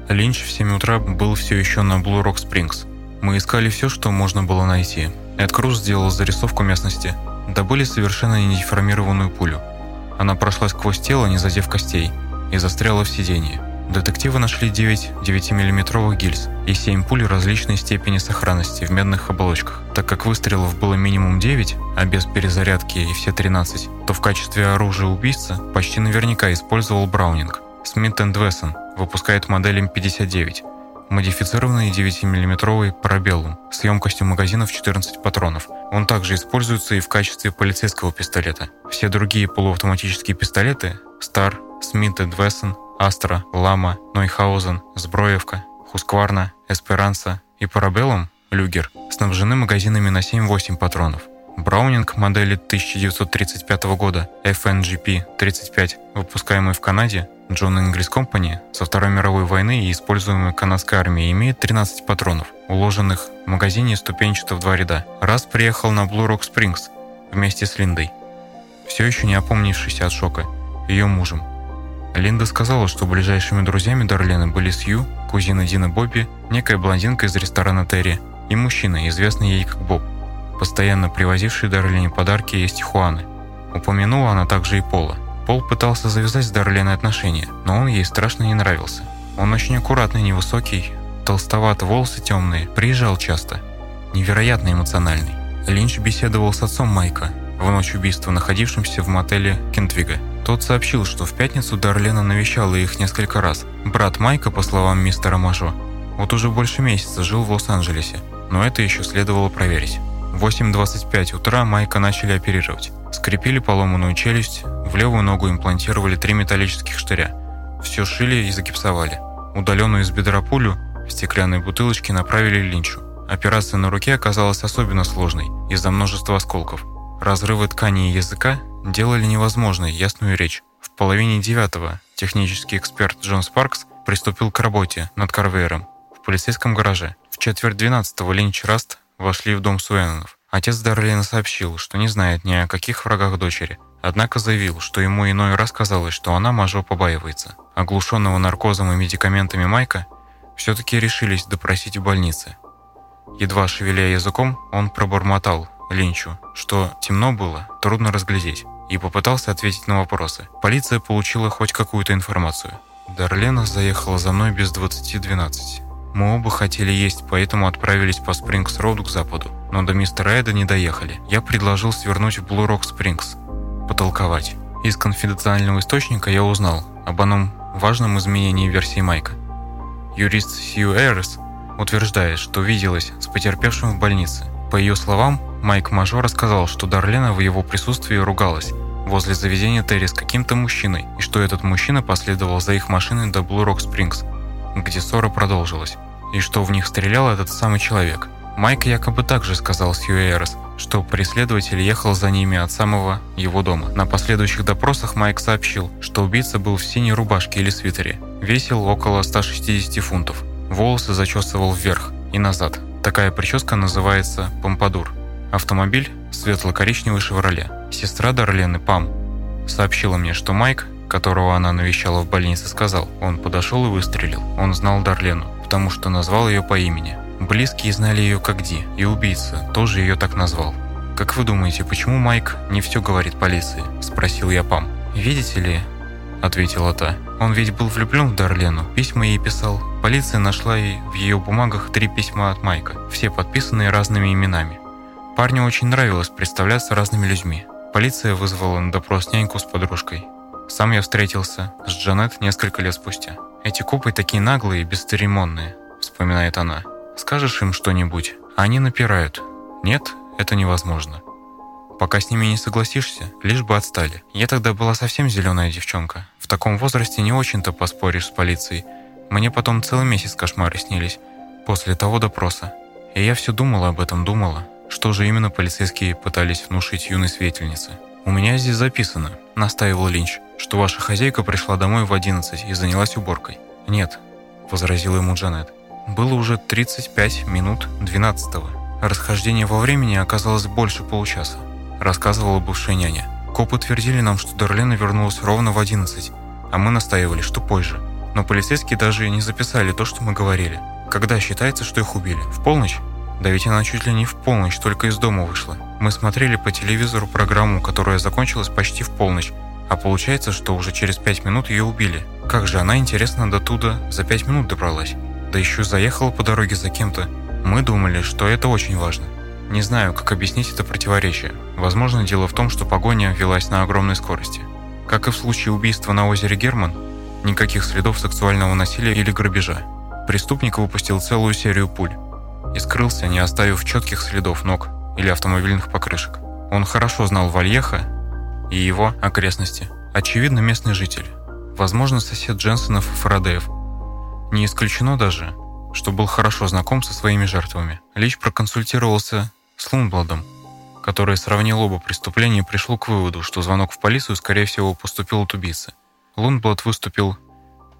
A: Линч в 7 утра был все еще на Blue Rock Springs. Мы искали все, что можно было найти. Эд Круз сделал зарисовку местности. Добыли совершенно недеформированную пулю. Она прошла сквозь тело, не задев костей, и застряла в сиденье. Детективы нашли 9 9-мм гильз и 7 пуль различной степени сохранности в медных оболочках. Так как выстрелов было минимум 9, а без перезарядки и все 13, то в качестве оружия убийца почти наверняка использовал Браунинг. Смит Вессон выпускает модель М59, модифицированный 9-мм парабеллум с емкостью магазина в 14 патронов. Он также используется и в качестве полицейского пистолета. Все другие полуавтоматические пистолеты – Стар, Смит Вессон Астра, Лама, Нойхаузен, Зброевка, Хускварна, Эсперанса и Парабеллум, Люгер, снабжены магазинами на 7-8 патронов. Браунинг модели 1935 года FNGP-35, выпускаемый в Канаде, John English Company со Второй мировой войны и используемый канадской армией, имеет 13 патронов, уложенных в магазине ступенчато в два ряда. Раз приехал на Blue Rock Springs вместе с Линдой, все еще не опомнившись от шока, ее мужем, Линда сказала, что ближайшими друзьями Дарлены были Сью, кузина Дина Бобби, некая блондинка из ресторана Терри и мужчина, известный ей как Боб, постоянно привозивший Дарлене подарки из Тихуаны. Упомянула она также и Пола. Пол пытался завязать с Дарленой отношения, но он ей страшно не нравился. Он очень аккуратный, невысокий, толстоватый, волосы темные, приезжал часто. Невероятно эмоциональный. Линч беседовал с отцом Майка в ночь убийства, находившимся в мотеле Кентвига. Тот сообщил, что в пятницу Дарлена навещала их несколько раз. Брат Майка, по словам мистера Мажо, вот уже больше месяца жил в Лос-Анджелесе, но это еще следовало проверить. В 8.25 утра Майка начали оперировать. Скрепили поломанную челюсть, в левую ногу имплантировали три металлических штыря. Все шили и загипсовали. Удаленную из бедра пулю в стеклянной бутылочке направили Линчу. Операция на руке оказалась особенно сложной из-за множества осколков. Разрывы ткани и языка делали невозможной ясную речь. В половине девятого технический эксперт Джон Спаркс приступил к работе над карвейером в полицейском гараже. В четверть двенадцатого Линч Раст вошли в дом Суэннонов. Отец Дарлина сообщил, что не знает ни о каких врагах дочери, однако заявил, что ему иной раз казалось, что она Мажо побаивается. Оглушенного наркозом и медикаментами Майка все-таки решились допросить в больнице. Едва шевеля языком, он пробормотал Линчу, что темно было, трудно разглядеть, и попытался ответить на вопросы. Полиция получила хоть какую-то информацию. Дарлена заехала за мной без 20.12. Мы оба хотели есть, поэтому отправились по Спрингс-Роуду к западу, но до мистера Эда не доехали. Я предложил свернуть в Блу-Рок Спрингс, потолковать. Из конфиденциального источника я узнал об одном важном изменении версии Майка. Юрист Сью Эрис утверждает, что виделась с потерпевшим в больнице. По ее словам, Майк Мажор рассказал, что Дарлена в его присутствии ругалась возле заведения Терри с каким-то мужчиной, и что этот мужчина последовал за их машиной до Блу Рок Спрингс, где ссора продолжилась, и что в них стрелял этот самый человек. Майк якобы также сказал Сьюэрос, что преследователь ехал за ними от самого его дома. На последующих допросах Майк сообщил, что убийца был в синей рубашке или свитере, весил около 160 фунтов, волосы зачесывал вверх и назад. Такая прическа называется помпадур. Автомобиль – светло-коричневый «Шевроле». Сестра Дарлены, Пам, сообщила мне, что Майк, которого она навещала в больнице, сказал, он подошел и выстрелил. Он знал Дарлену, потому что назвал ее по имени. Близкие знали ее как Ди, и убийца тоже ее так назвал. «Как вы думаете, почему Майк не все говорит полиции?» – спросил я Пам. «Видите ли?» – ответила та. «Он ведь был влюблен в Дарлену, письма ей писал. Полиция нашла и в ее бумагах три письма от Майка, все подписанные разными именами. Парню очень нравилось представляться разными людьми. Полиция вызвала на допрос няньку с подружкой. Сам я встретился с Джанет несколько лет спустя. «Эти копы такие наглые и бесцеремонные», — вспоминает она. «Скажешь им что-нибудь, а они напирают. Нет, это невозможно. Пока с ними не согласишься, лишь бы отстали. Я тогда была совсем зеленая девчонка. В таком возрасте не очень-то поспоришь с полицией. Мне потом целый месяц кошмары снились. После того допроса. И я все думала об этом, думала. Что же именно полицейские пытались внушить юной светильнице? «У меня здесь записано», — настаивал Линч, «что ваша хозяйка пришла домой в 11 и занялась уборкой». «Нет», — возразила ему Джанет. «Было уже 35 минут 12-го. Расхождение во времени оказалось больше получаса», — рассказывала бывшая няня. «Копы твердили нам, что Дарлена вернулась ровно в 11, а мы настаивали, что позже. Но полицейские даже не записали то, что мы говорили. Когда считается, что их убили? В полночь? Да ведь она чуть ли не в полночь только из дома вышла. Мы смотрели по телевизору программу, которая закончилась почти в полночь, а получается, что уже через пять минут ее убили. Как же она, интересно, до туда за пять минут добралась? Да еще заехала по дороге за кем-то. Мы думали, что это очень важно. Не знаю, как объяснить это противоречие. Возможно, дело в том, что погоня велась на огромной скорости. Как и в случае убийства на озере Герман, никаких следов сексуального насилия или грабежа. Преступник выпустил целую серию пуль и скрылся, не оставив четких следов ног или автомобильных покрышек. Он хорошо знал Вальеха и его окрестности. Очевидно, местный житель. Возможно, сосед Дженсонов и Фарадеев. Не исключено даже, что был хорошо знаком со своими жертвами. Лич проконсультировался с Лунбладом, который сравнил оба преступления и пришел к выводу, что звонок в полицию, скорее всего, поступил от убийцы. Лунблад выступил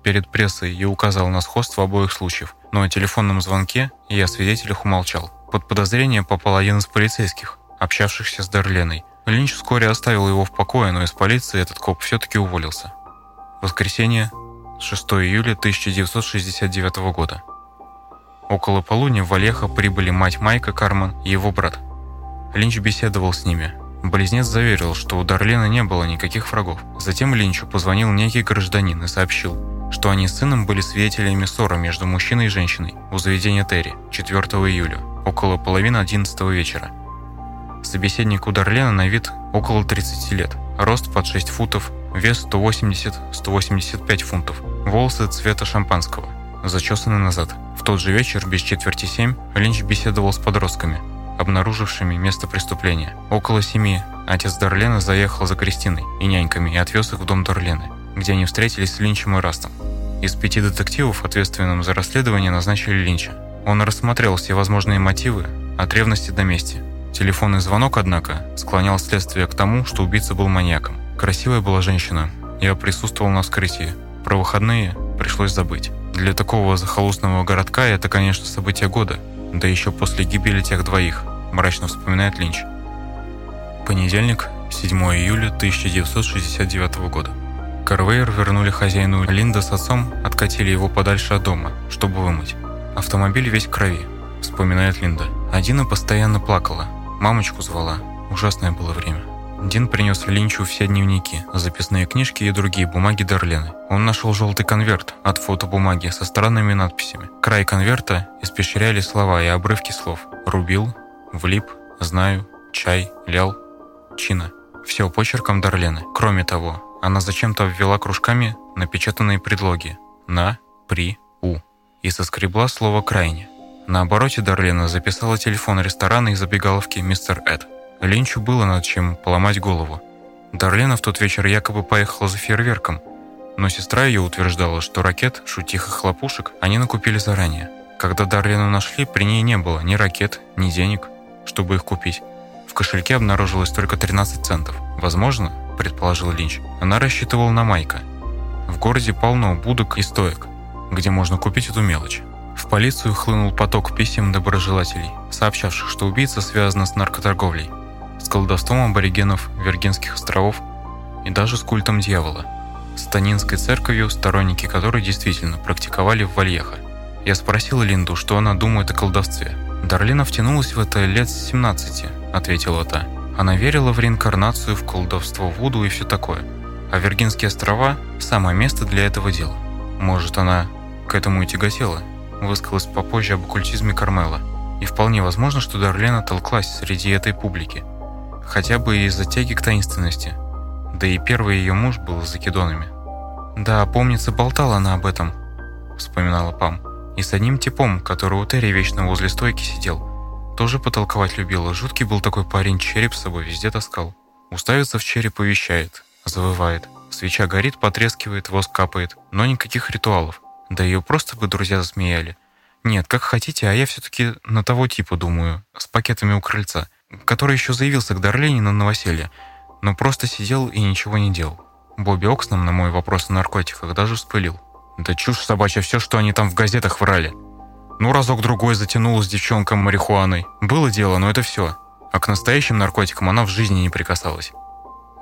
A: перед прессой и указал на сходство обоих случаев, но о телефонном звонке и о свидетелях умолчал. Под подозрение попал один из полицейских, общавшихся с Дарленой. Линч вскоре оставил его в покое, но из полиции этот коп все-таки уволился. Воскресенье, 6 июля 1969 года. Около полудня в Олеха прибыли мать Майка Карман и его брат. Линч беседовал с ними. Близнец заверил, что у Дарлены не было никаких врагов. Затем Линчу позвонил некий гражданин и сообщил, что они с сыном были свидетелями ссоры между мужчиной и женщиной у заведения Терри 4 июля, около половины 11 вечера. Собеседник у Дарлена на вид около 30 лет, рост под 6 футов, вес 180-185 фунтов, волосы цвета шампанского, зачесаны назад. Тот же вечер, без четверти семь, Линч беседовал с подростками, обнаружившими место преступления. Около семи отец Дарлена заехал за Кристиной и няньками и отвез их в дом Дарлены где они встретились с Линчем и Растом. Из пяти детективов, ответственным за расследование, назначили Линча. Он рассмотрел все возможные мотивы от ревности до мести. Телефонный звонок, однако, склонял следствие к тому, что убийца был маньяком. Красивая была женщина. Я присутствовал на вскрытии. Про выходные пришлось забыть. Для такого захолустного городка это, конечно, событие года. Да еще после гибели тех двоих, мрачно вспоминает Линч. Понедельник, 7 июля 1969 года. Карвейер вернули хозяину Линда с отцом, откатили его подальше от дома, чтобы вымыть. Автомобиль весь в крови, вспоминает Линда. А Дина постоянно плакала, мамочку звала. Ужасное было время. Дин принес Линчу все дневники, записные книжки и другие бумаги Дарлены. Он нашел желтый конверт от фотобумаги со странными надписями. Край конверта испещряли слова и обрывки слов. «Рубил», «Влип», «Знаю», «Чай», «Лял», «Чина». Все почерком Дарлены. Кроме того, она зачем-то ввела кружками напечатанные предлоги «на», «при», «у» и соскребла слово «крайне». На обороте Дарлена записала телефон ресторана и забегаловки «Мистер Эд». Линчу было над чем поломать голову. Дарлена в тот вечер якобы поехала за фейерверком, но сестра ее утверждала, что ракет, шутих и хлопушек они накупили заранее. Когда Дарлену нашли, при ней не было ни ракет, ни денег, чтобы их купить. В кошельке обнаружилось только 13 центов. Возможно, предположил Линч, она рассчитывала на Майка. В городе полно будок и стоек, где можно купить эту мелочь. В полицию хлынул поток писем доброжелателей, сообщавших, что убийца связана с наркоторговлей с колдовством аборигенов Виргинских островов и даже с культом дьявола, с Танинской церковью, сторонники которой действительно практиковали в Вальеха. Я спросил Линду, что она думает о колдовстве. «Дарлина втянулась в это лет с 17», — ответила та. Она верила в реинкарнацию, в колдовство Вуду и все такое. А Виргинские острова – самое место для этого дела. Может, она к этому и тяготела, высказалась попозже об оккультизме Кармела. И вполне возможно, что Дарлена толклась среди этой публики – хотя бы из-за тяги к таинственности. Да и первый ее муж был с закидонами. «Да, помнится, болтала она об этом», — вспоминала Пам. «И с одним типом, который у Терри вечно возле стойки сидел. Тоже потолковать любила. Жуткий был такой парень, череп с собой везде таскал. Уставится в череп и вещает, завывает. Свеча горит, потрескивает, воск капает. Но никаких ритуалов. Да ее просто бы друзья засмеяли. Нет, как хотите, а я все-таки на того типа думаю, с пакетами у крыльца который еще заявился к Дарлене на новоселье, но просто сидел и ничего не делал. Бобби Окснам на мой вопрос о наркотиках даже вспылил. «Да чушь собачья, все, что они там в газетах врали. Ну, разок-другой затянула с девчонком марихуаной. Было дело, но это все. А к настоящим наркотикам она в жизни не прикасалась».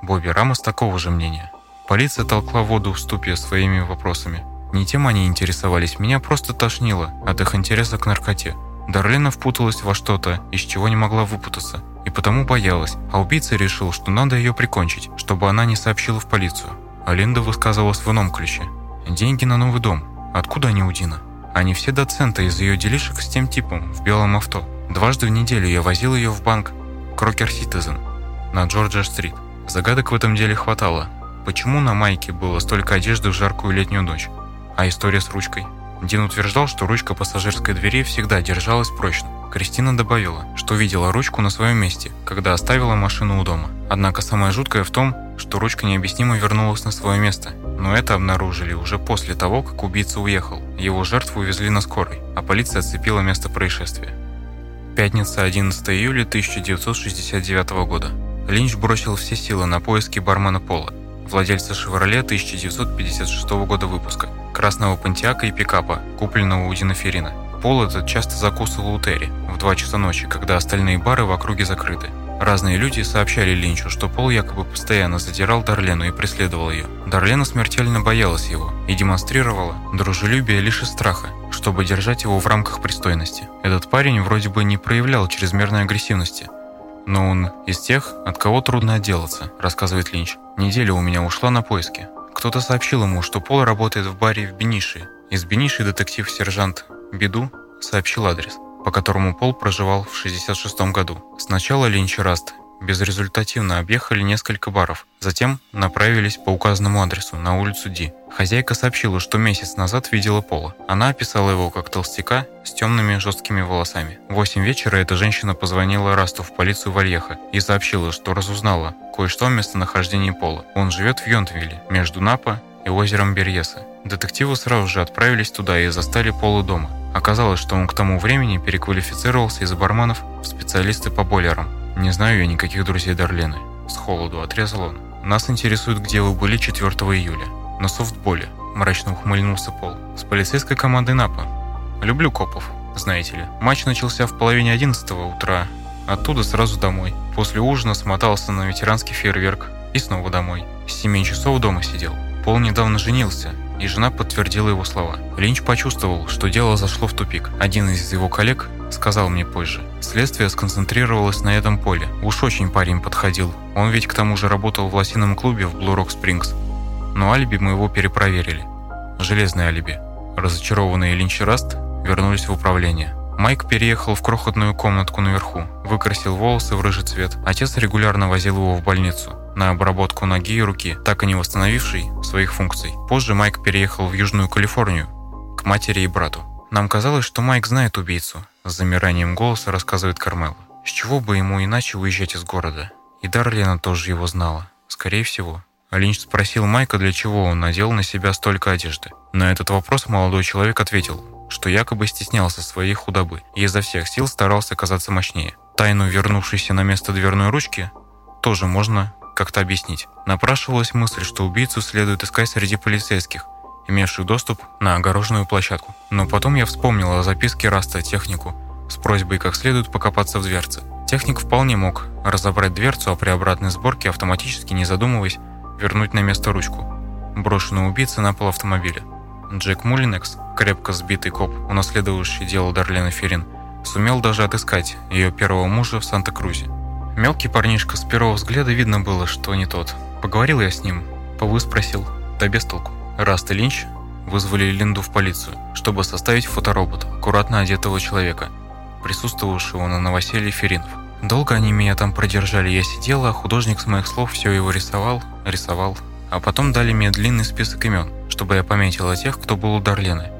A: Бобби Рамос такого же мнения. Полиция толкла воду в ступе своими вопросами. Не тем они интересовались, меня просто тошнило от их интереса к наркоте. Дарлена впуталась во что-то, из чего не могла выпутаться, и потому боялась, а убийца решил, что надо ее прикончить, чтобы она не сообщила в полицию. А Линда высказывалась в ином ключе. Деньги на новый дом. Откуда они у Дина? Они все доценты из ее делишек с тем типом в белом авто. Дважды в неделю я возил ее в банк Крокер Ситизен на Джорджия-стрит. Загадок в этом деле хватало. Почему на майке было столько одежды в жаркую летнюю ночь? А история с ручкой? Дин утверждал, что ручка пассажирской двери всегда держалась прочно. Кристина добавила, что видела ручку на своем месте, когда оставила машину у дома. Однако самое жуткое в том, что ручка необъяснимо вернулась на свое место. Но это обнаружили уже после того, как убийца уехал. Его жертву увезли на скорой, а полиция оцепила место происшествия. Пятница, 11 июля 1969 года. Линч бросил все силы на поиски бармена Пола, владельца «Шевроле» 1956 года выпуска, красного пантиака и пикапа, купленного у Дина Ферина. Пол этот часто закусывал у Терри в 2 часа ночи, когда остальные бары в округе закрыты. Разные люди сообщали Линчу, что Пол якобы постоянно задирал Дарлену и преследовал ее. Дарлена смертельно боялась его и демонстрировала дружелюбие лишь из страха, чтобы держать его в рамках пристойности. Этот парень вроде бы не проявлял чрезмерной агрессивности, но он из тех, от кого трудно отделаться, рассказывает Линч. Неделя у меня ушла на поиски. Кто-то сообщил ему, что Пол работает в баре в Бениши. Из Бениши детектив-сержант Беду сообщил адрес, по которому Пол проживал в 66 году. Сначала Линч и Раст безрезультативно объехали несколько баров, затем направились по указанному адресу на улицу Ди. Хозяйка сообщила, что месяц назад видела Пола. Она описала его как толстяка с темными жесткими волосами. В 8 вечера эта женщина позвонила Расту в полицию Вальеха и сообщила, что разузнала кое-что о местонахождении Пола. Он живет в Йонтвилле, между Напа и озером Берьеса. Детективы сразу же отправились туда и застали Пола дома. Оказалось, что он к тому времени переквалифицировался из барменов в специалисты по бойлерам. «Не знаю я никаких друзей Дарлены», — с холоду отрезал он. «Нас интересует, где вы были 4 июля». «На софтболе», — мрачно ухмыльнулся Пол. «С полицейской командой НАПа. Люблю копов. знаете ли. Матч начался в половине одиннадцатого утра, оттуда сразу домой. После ужина смотался на ветеранский фейерверк и снова домой. С 7 часов дома сидел. Пол недавно женился, и жена подтвердила его слова. Линч почувствовал, что дело зашло в тупик. Один из его коллег сказал мне позже. Следствие сконцентрировалось на этом поле. Уж очень парень подходил. Он ведь к тому же работал в лосином клубе в Blue Rock Springs. Но алиби мы его перепроверили. Железное алиби. Разочарованные Линч и Раст вернулись в управление. Майк переехал в крохотную комнатку наверху, выкрасил волосы в рыжий цвет. Отец регулярно возил его в больницу на обработку ноги и руки, так и не восстановивший своих функций. Позже Майк переехал в Южную Калифорнию к матери и брату. Нам казалось, что Майк знает убийцу. С замиранием голоса рассказывает Кармела. С чего бы ему иначе уезжать из города? И Дарлена тоже его знала. Скорее всего. Линч спросил Майка, для чего он надел на себя столько одежды. На этот вопрос молодой человек ответил, что якобы стеснялся своей худобы и изо всех сил старался казаться мощнее. Тайну вернувшейся на место дверной ручки тоже можно как-то объяснить. Напрашивалась мысль, что убийцу следует искать среди полицейских, имевших доступ на огороженную площадку. Но потом я вспомнил о записке Раста технику с просьбой как следует покопаться в дверце. Техник вполне мог разобрать дверцу, а при обратной сборке автоматически, не задумываясь, вернуть на место ручку, брошенную убийцей на пол автомобиля. Джек Мулинекс, крепко сбитый коп, унаследовавший дело Дарлены Ферин, сумел даже отыскать ее первого мужа в Санта-Крузе. Мелкий парнишка с первого взгляда видно было, что не тот. Поговорил я с ним, повыспросил, да без толку. Раст и Линч вызвали Линду в полицию, чтобы составить фоторобота аккуратно одетого человека, присутствовавшего на новоселье Феринов. Долго они меня там продержали, я сидела, а художник с моих слов все его рисовал, рисовал. А потом дали мне длинный список имен, чтобы я пометила тех, кто был у Дарлены.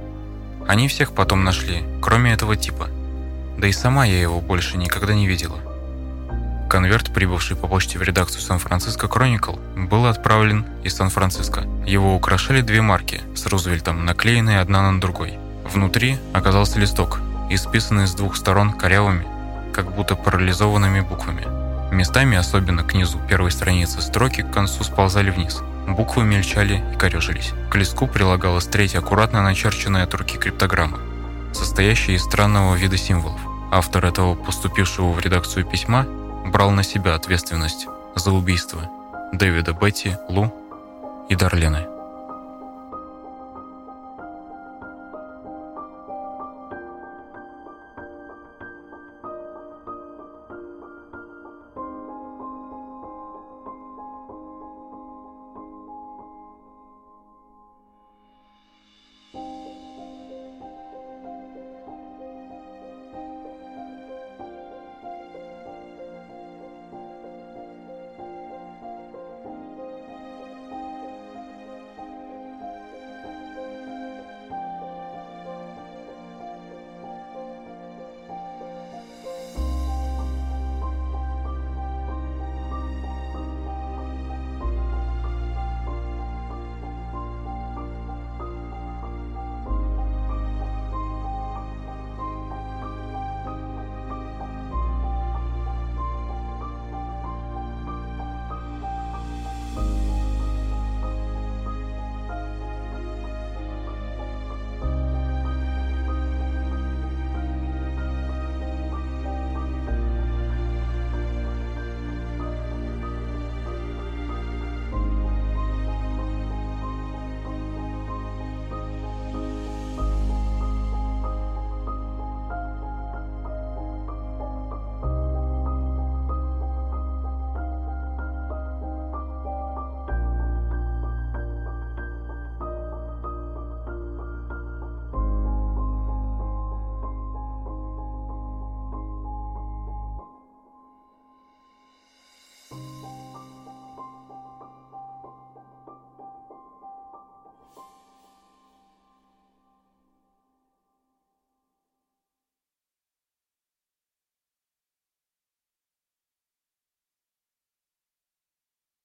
A: Они всех потом нашли, кроме этого типа. Да и сама я его больше никогда не видела. Конверт, прибывший по почте в редакцию Сан-Франциско Chronicle, был отправлен из Сан-Франциско. Его украшали две марки с Рузвельтом, наклеенные одна на другой. Внутри оказался листок, исписанный с двух сторон корявыми, как будто парализованными буквами. Местами, особенно к низу первой страницы, строки к концу сползали вниз. Буквы мельчали и корежились. К листку прилагалась третья аккуратно начерченная от руки криптограмма, состоящая из странного вида символов. Автор этого поступившего в редакцию письма брал на себя ответственность за убийство Дэвида Бетти, Лу и Дарлены.